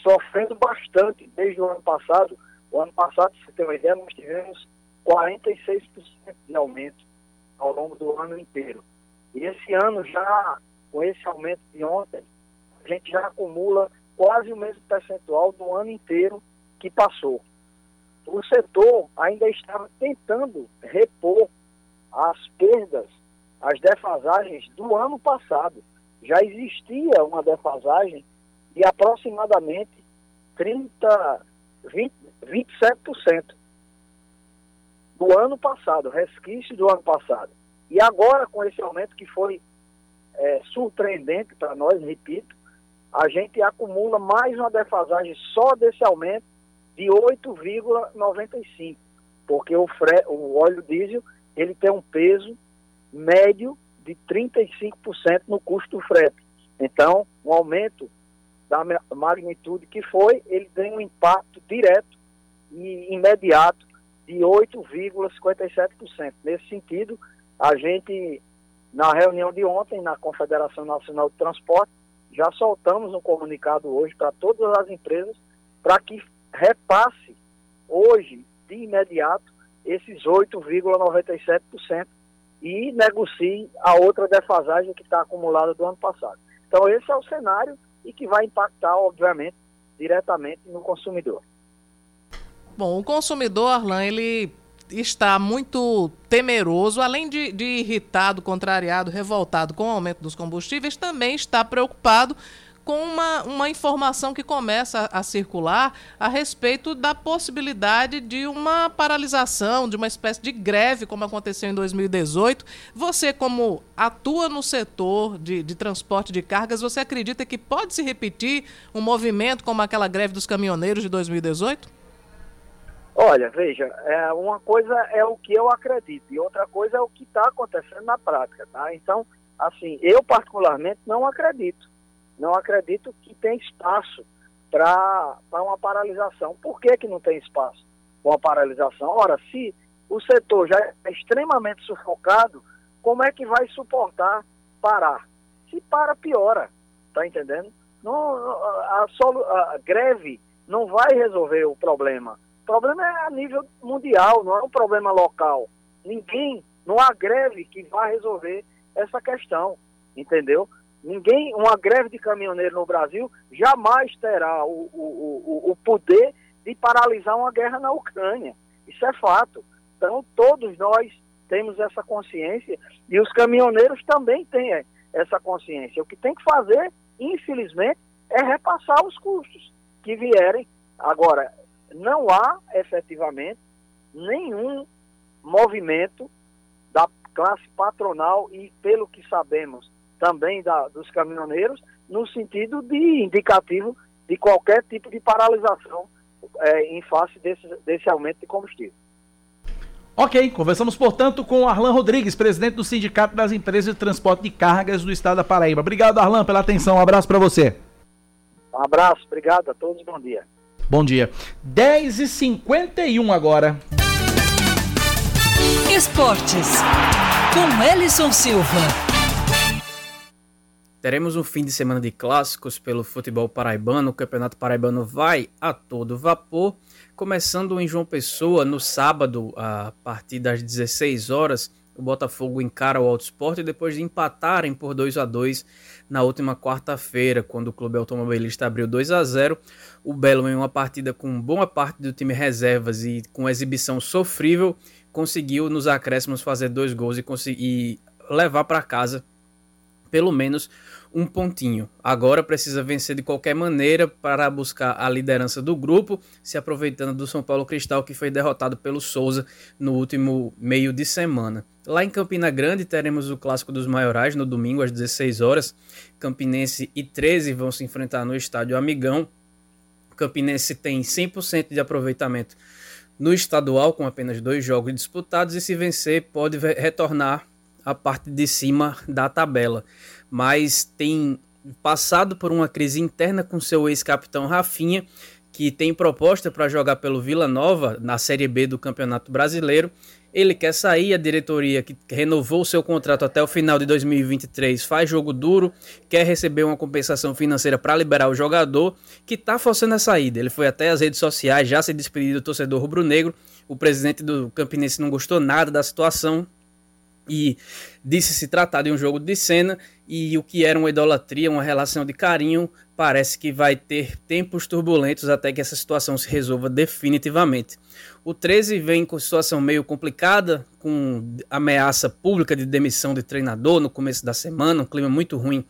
sofrendo bastante desde o ano passado. O ano passado, se você ter uma ideia, nós tivemos 46% de aumento ao longo do ano inteiro. E esse ano já, com esse aumento de ontem, a gente já acumula quase o mesmo percentual do ano inteiro que passou. O setor ainda estava tentando repor as perdas, as defasagens do ano passado. Já existia uma defasagem de aproximadamente 30, 20, 27% do ano passado, resquício do ano passado. E agora, com esse aumento que foi é, surpreendente para nós, repito, a gente acumula mais uma defasagem só desse aumento de 8,95, porque o, fre o óleo diesel ele tem um peso médio de 35% no custo do frete. Então, um aumento da magnitude que foi, ele tem um impacto direto e imediato de 8,57%. Nesse sentido, a gente, na reunião de ontem, na Confederação Nacional de Transporte, já soltamos um comunicado hoje para todas as empresas para que repasse hoje, de imediato, esses 8,97% e negocie a outra defasagem que está acumulada do ano passado. Então, esse é o cenário e que vai impactar, obviamente, diretamente no consumidor.
Bom, o consumidor, Arlan, ele está muito temeroso, além de, de irritado, contrariado, revoltado com o aumento dos combustíveis, também está preocupado com uma, uma informação que começa a, a, circular a respeito da possibilidade de uma paralisação, de uma espécie de greve, como aconteceu em 2018. Você, como atua no setor de, de transporte de cargas, você acredita que pode se repetir um movimento como aquela greve dos caminhoneiros de 2018?
Olha, veja, é, uma coisa é o que eu acredito e outra coisa é o que está acontecendo na prática, tá? Então, assim, eu particularmente não acredito não acredito que tem espaço para uma paralisação. Por que, que não tem espaço para uma paralisação? Ora, se o setor já é extremamente sufocado, como é que vai suportar parar? Se para, piora. Está entendendo? Não, a, a, a greve não vai resolver o problema. Problema é a nível mundial, não é um problema local. Ninguém, não há greve que vai resolver essa questão, entendeu? Ninguém, uma greve de caminhoneiro no Brasil jamais terá o, o, o, o poder de paralisar uma guerra na Ucrânia. Isso é fato. Então, todos nós temos essa consciência e os caminhoneiros também têm essa consciência. O que tem que fazer, infelizmente, é repassar os custos que vierem. Agora, não há efetivamente nenhum movimento da classe patronal e, pelo que sabemos, também da, dos caminhoneiros, no sentido de indicativo de qualquer tipo de paralisação é, em face desse, desse aumento de combustível.
Ok, conversamos, portanto, com Arlan Rodrigues, presidente do Sindicato das Empresas de Transporte de Cargas do Estado da Paraíba. Obrigado, Arlan, pela atenção. Um abraço para você.
Um abraço, obrigado a todos, bom dia.
Bom dia. 10h51 agora.
Esportes, com Ellison Silva.
Teremos um fim de semana de clássicos pelo futebol paraibano. O Campeonato Paraibano vai a todo vapor, começando em João Pessoa no sábado, a partir das 16 horas. O Botafogo encara o Alto Esporte depois de empatarem por 2 a 2 na última quarta-feira, quando o clube automobilista abriu 2 a 0. O Belo, em uma partida com boa parte do time reservas e com exibição sofrível, conseguiu nos acréscimos fazer dois gols e, conseguir levar para casa pelo menos um pontinho. Agora precisa vencer de qualquer maneira para buscar a liderança do grupo, se aproveitando do São Paulo Cristal que foi derrotado pelo Souza no último meio de semana. Lá em Campina Grande teremos o clássico dos maiorais no domingo às 16 horas. Campinense e 13 vão se enfrentar no estádio Amigão. Campinense tem 100% de aproveitamento no estadual com apenas dois jogos disputados e se vencer pode retornar a parte de cima da tabela, mas tem passado por uma crise interna com seu ex-capitão Rafinha, que tem proposta para jogar pelo Vila Nova na Série B do Campeonato Brasileiro. Ele quer sair, a diretoria que renovou seu contrato até o final de 2023 faz jogo duro, quer receber uma compensação financeira para liberar o jogador, que está forçando a saída. Ele foi até as redes sociais, já se despediu do torcedor rubro-negro. O presidente do Campinense não gostou nada da situação, e disse se tratar de um jogo de cena e o que era uma idolatria, uma relação de carinho, parece que vai ter tempos turbulentos até que essa situação se resolva definitivamente. O 13 vem com situação meio complicada, com ameaça pública de demissão de treinador no começo da semana, um clima muito ruim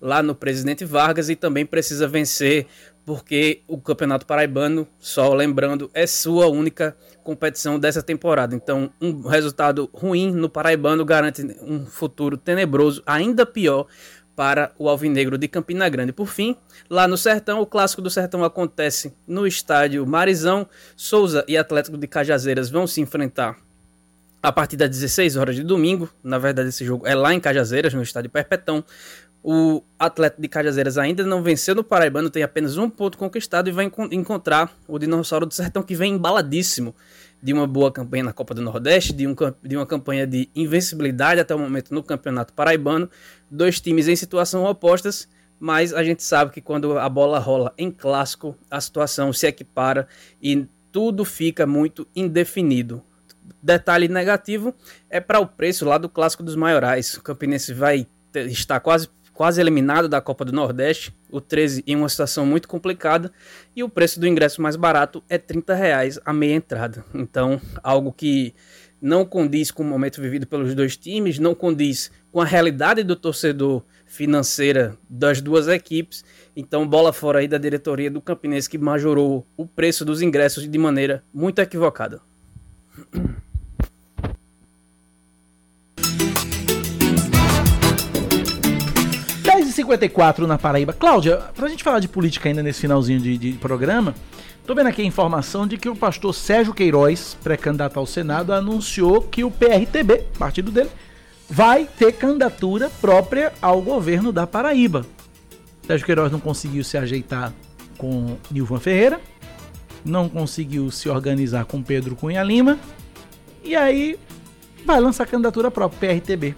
lá no Presidente Vargas e também precisa vencer porque o Campeonato Paraibano, só lembrando, é sua única competição dessa temporada. Então, um resultado ruim no Paraibano garante um futuro tenebroso, ainda pior para o Alvinegro de Campina Grande. Por fim, lá no Sertão, o clássico do Sertão acontece no estádio Marizão. Souza e Atlético de Cajazeiras vão se enfrentar a partir das 16 horas de domingo. Na verdade, esse jogo é lá em Cajazeiras, no estádio Perpetão. O atleta de Cajazeiras ainda não venceu no Paraibano, tem apenas um ponto conquistado e vai encontrar o Dinossauro do Sertão, que vem embaladíssimo de uma boa campanha na Copa do Nordeste, de, um, de uma campanha de invencibilidade até o momento no Campeonato Paraibano. Dois times em situação opostas, mas a gente sabe que quando a bola rola em clássico, a situação se equipara e tudo fica muito indefinido. Detalhe negativo é para o preço lá do clássico dos maiorais. O Campinense vai estar quase quase eliminado da Copa do Nordeste, o 13 em uma situação muito complicada, e o preço do ingresso mais barato é 30 reais a meia entrada. Então, algo que não condiz com o momento vivido pelos dois times, não condiz com a realidade do torcedor financeira das duas equipes. Então, bola fora aí da diretoria do Campinense que majorou o preço dos ingressos de maneira muito equivocada.
54 na Paraíba. Cláudia, pra gente falar de política ainda nesse finalzinho de, de programa, tô vendo aqui a informação de que o pastor Sérgio Queiroz, pré-candidato ao Senado, anunciou que o PRTB, partido dele, vai ter candidatura própria ao governo da Paraíba. Sérgio Queiroz não conseguiu se ajeitar com Nilvan Ferreira, não conseguiu se organizar com Pedro Cunha Lima, e aí vai lançar candidatura própria, PRTB.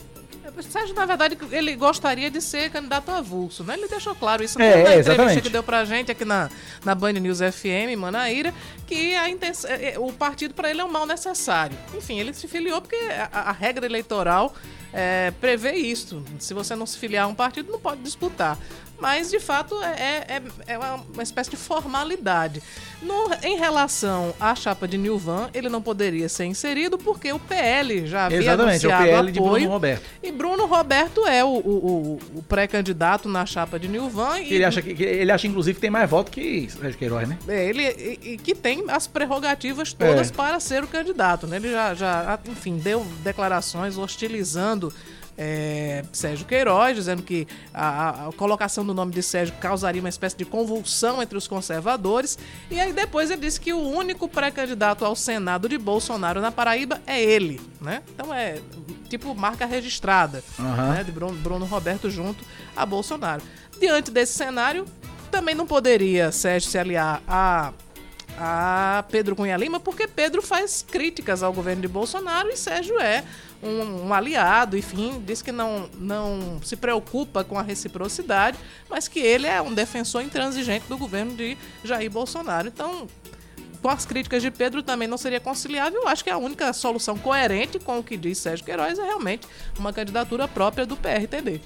Sérgio, na verdade, ele gostaria de ser candidato avulso, né? Ele deixou claro isso
é,
na
é,
entrevista que deu pra gente aqui na, na Band News FM, Manaíra, que a intenção, é, é, o partido para ele é um mal necessário. Enfim, ele se filiou porque a, a regra eleitoral é, prevê isso. Se você não se filiar a um partido, não pode disputar mas de fato é, é, é uma, uma, espécie de formalidade. No, em relação à chapa de Nilvan, ele não poderia ser inserido porque o PL já havia
Exatamente,
anunciado
é o PL
apoio.
de Bruno Roberto.
E Bruno Roberto é o, o, o pré-candidato na chapa de Nilvan.
E... Ele, acha que, ele acha, inclusive, que tem mais voto que Sérgio Queiroz, né?
É, ele e, e que tem as prerrogativas todas é. para ser o candidato. Né? Ele já, já, enfim, deu declarações hostilizando é, Sérgio Queiroz, dizendo que a, a, colocação do nome de Sérgio causaria uma espécie de convulsão entre os conservadores. E aí depois ele disse que o único pré-candidato ao Senado de Bolsonaro na Paraíba é ele, né? Então é tipo marca registrada, uhum. né? De Bruno, Bruno Roberto junto a Bolsonaro. Diante desse cenário, também não poderia Sérgio se aliar a a Pedro Cunha Lima, porque Pedro faz críticas ao governo de Bolsonaro e Sérgio é um, um, aliado, enfim, diz que não, não se preocupa com a reciprocidade, mas que ele é um defensor intransigente do governo de Jair Bolsonaro. Então, com as críticas de Pedro também não seria conciliável. Eu acho que a única solução coerente com o que diz Sérgio Queiroz é realmente uma candidatura própria do PRTB.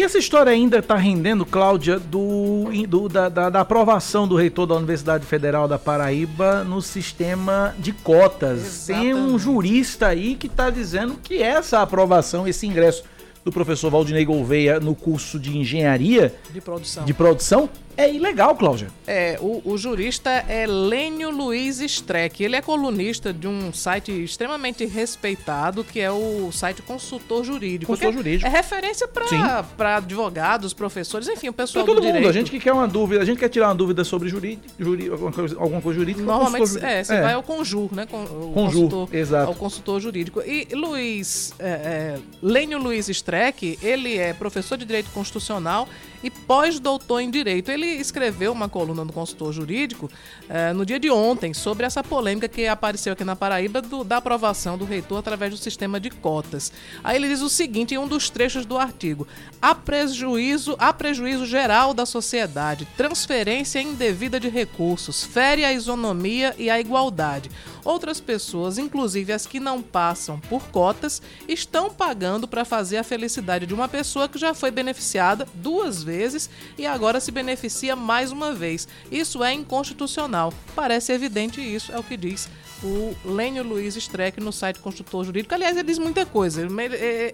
E essa história ainda está rendendo, Cláudia, do, do da, da, da, aprovação do reitor da Universidade Federal da Paraíba no sistema de cotas. Exatamente. Tem um jurista aí que está dizendo que essa aprovação, esse ingresso do professor Valdinei Gouveia no curso de engenharia
de produção,
de produção é ilegal, Cláudia.
É, o, o, jurista é Lênio Luiz Streck. Ele é colunista de um site extremamente respeitado, que é o site Consultor Jurídico.
Consultor Jurídico.
É referência para advogados, professores, enfim, o pessoal
pra todo
do
mundo.
direito.
A gente que quer uma dúvida, a gente quer tirar uma dúvida sobre jurídico, jurídico alguma, coisa, alguma coisa jurídica.
Normalmente, é, você é. vai ao Conjur, né? Com,
o Conjur, exato.
Ao consultor jurídico. E Luiz, é, é, Lênio Luiz Streck, ele é professor de Direito Constitucional e pós-doutor em Direito. Ele escreveu uma coluna no consultor jurídico eh, no dia de ontem sobre essa polêmica que apareceu aqui na Paraíba do, da aprovação do reitor através do sistema de cotas. Aí ele diz o seguinte em um dos trechos do artigo: há prejuízo, há prejuízo geral da sociedade, transferência indevida de recursos, fere a isonomia e a igualdade. Outras pessoas, inclusive as que não passam por cotas, estão pagando para fazer a felicidade de uma pessoa que já foi beneficiada duas vezes e agora se beneficia mais uma vez. Isso é inconstitucional. Parece evidente isso, é o que diz o Lênio Luiz Streck no site Construtor Jurídico. Aliás, ele diz muita coisa.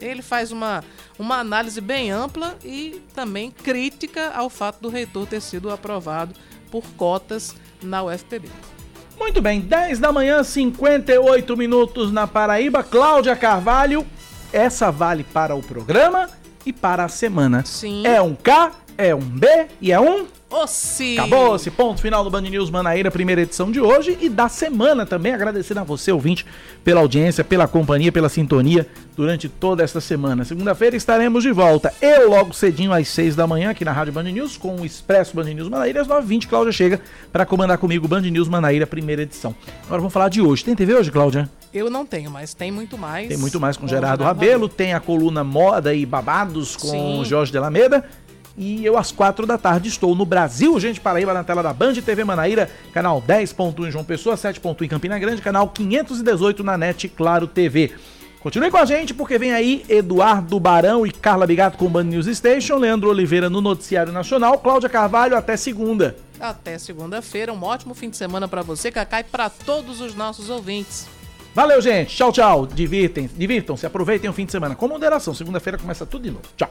Ele faz uma, uma análise bem ampla e também crítica ao fato do reitor ter sido aprovado por cotas na UFPB.
Muito bem, 10 da manhã, 58 minutos na Paraíba. Cláudia Carvalho, essa vale para o programa e para a semana.
Sim.
É um K, é um B e é um
Ossi.
Acabou esse ponto final do Band News Manaíra, primeira edição de hoje e da semana também. Agradecendo a você, ouvinte, pela audiência, pela companhia, pela sintonia durante toda esta semana. Segunda-feira estaremos de volta. Eu logo cedinho às seis da manhã aqui na Rádio Band News com o Expresso Band News Manaíra. Às 9h20, Cláudia chega para comandar comigo o Band News Manaíra, primeira edição. Agora vamos falar de hoje. Tem TV hoje, Cláudia?
Eu não tenho, mas tem muito mais.
Tem muito mais com, com Gerardo Rabelo, tem a coluna Moda e Babados com Sim. Jorge de Alameda e eu às quatro da tarde estou no Brasil, gente, Paraíba, na tela da Band TV Manaíra, canal 10.1 em João Pessoa, 7.1 em Campina Grande, canal 518 na NET Claro TV. Continue com a gente porque vem aí Eduardo Barão e Carla Bigato com o Band News Station, Leandro Oliveira no Noticiário Nacional, Cláudia Carvalho até segunda.
Até segunda-feira, um ótimo fim de semana para você, Cacá, e para todos os nossos ouvintes.
Valeu, gente. Tchau, tchau. Divirtem, divirtam-se, aproveitem o fim de semana com moderação. Segunda-feira começa tudo de novo. Tchau.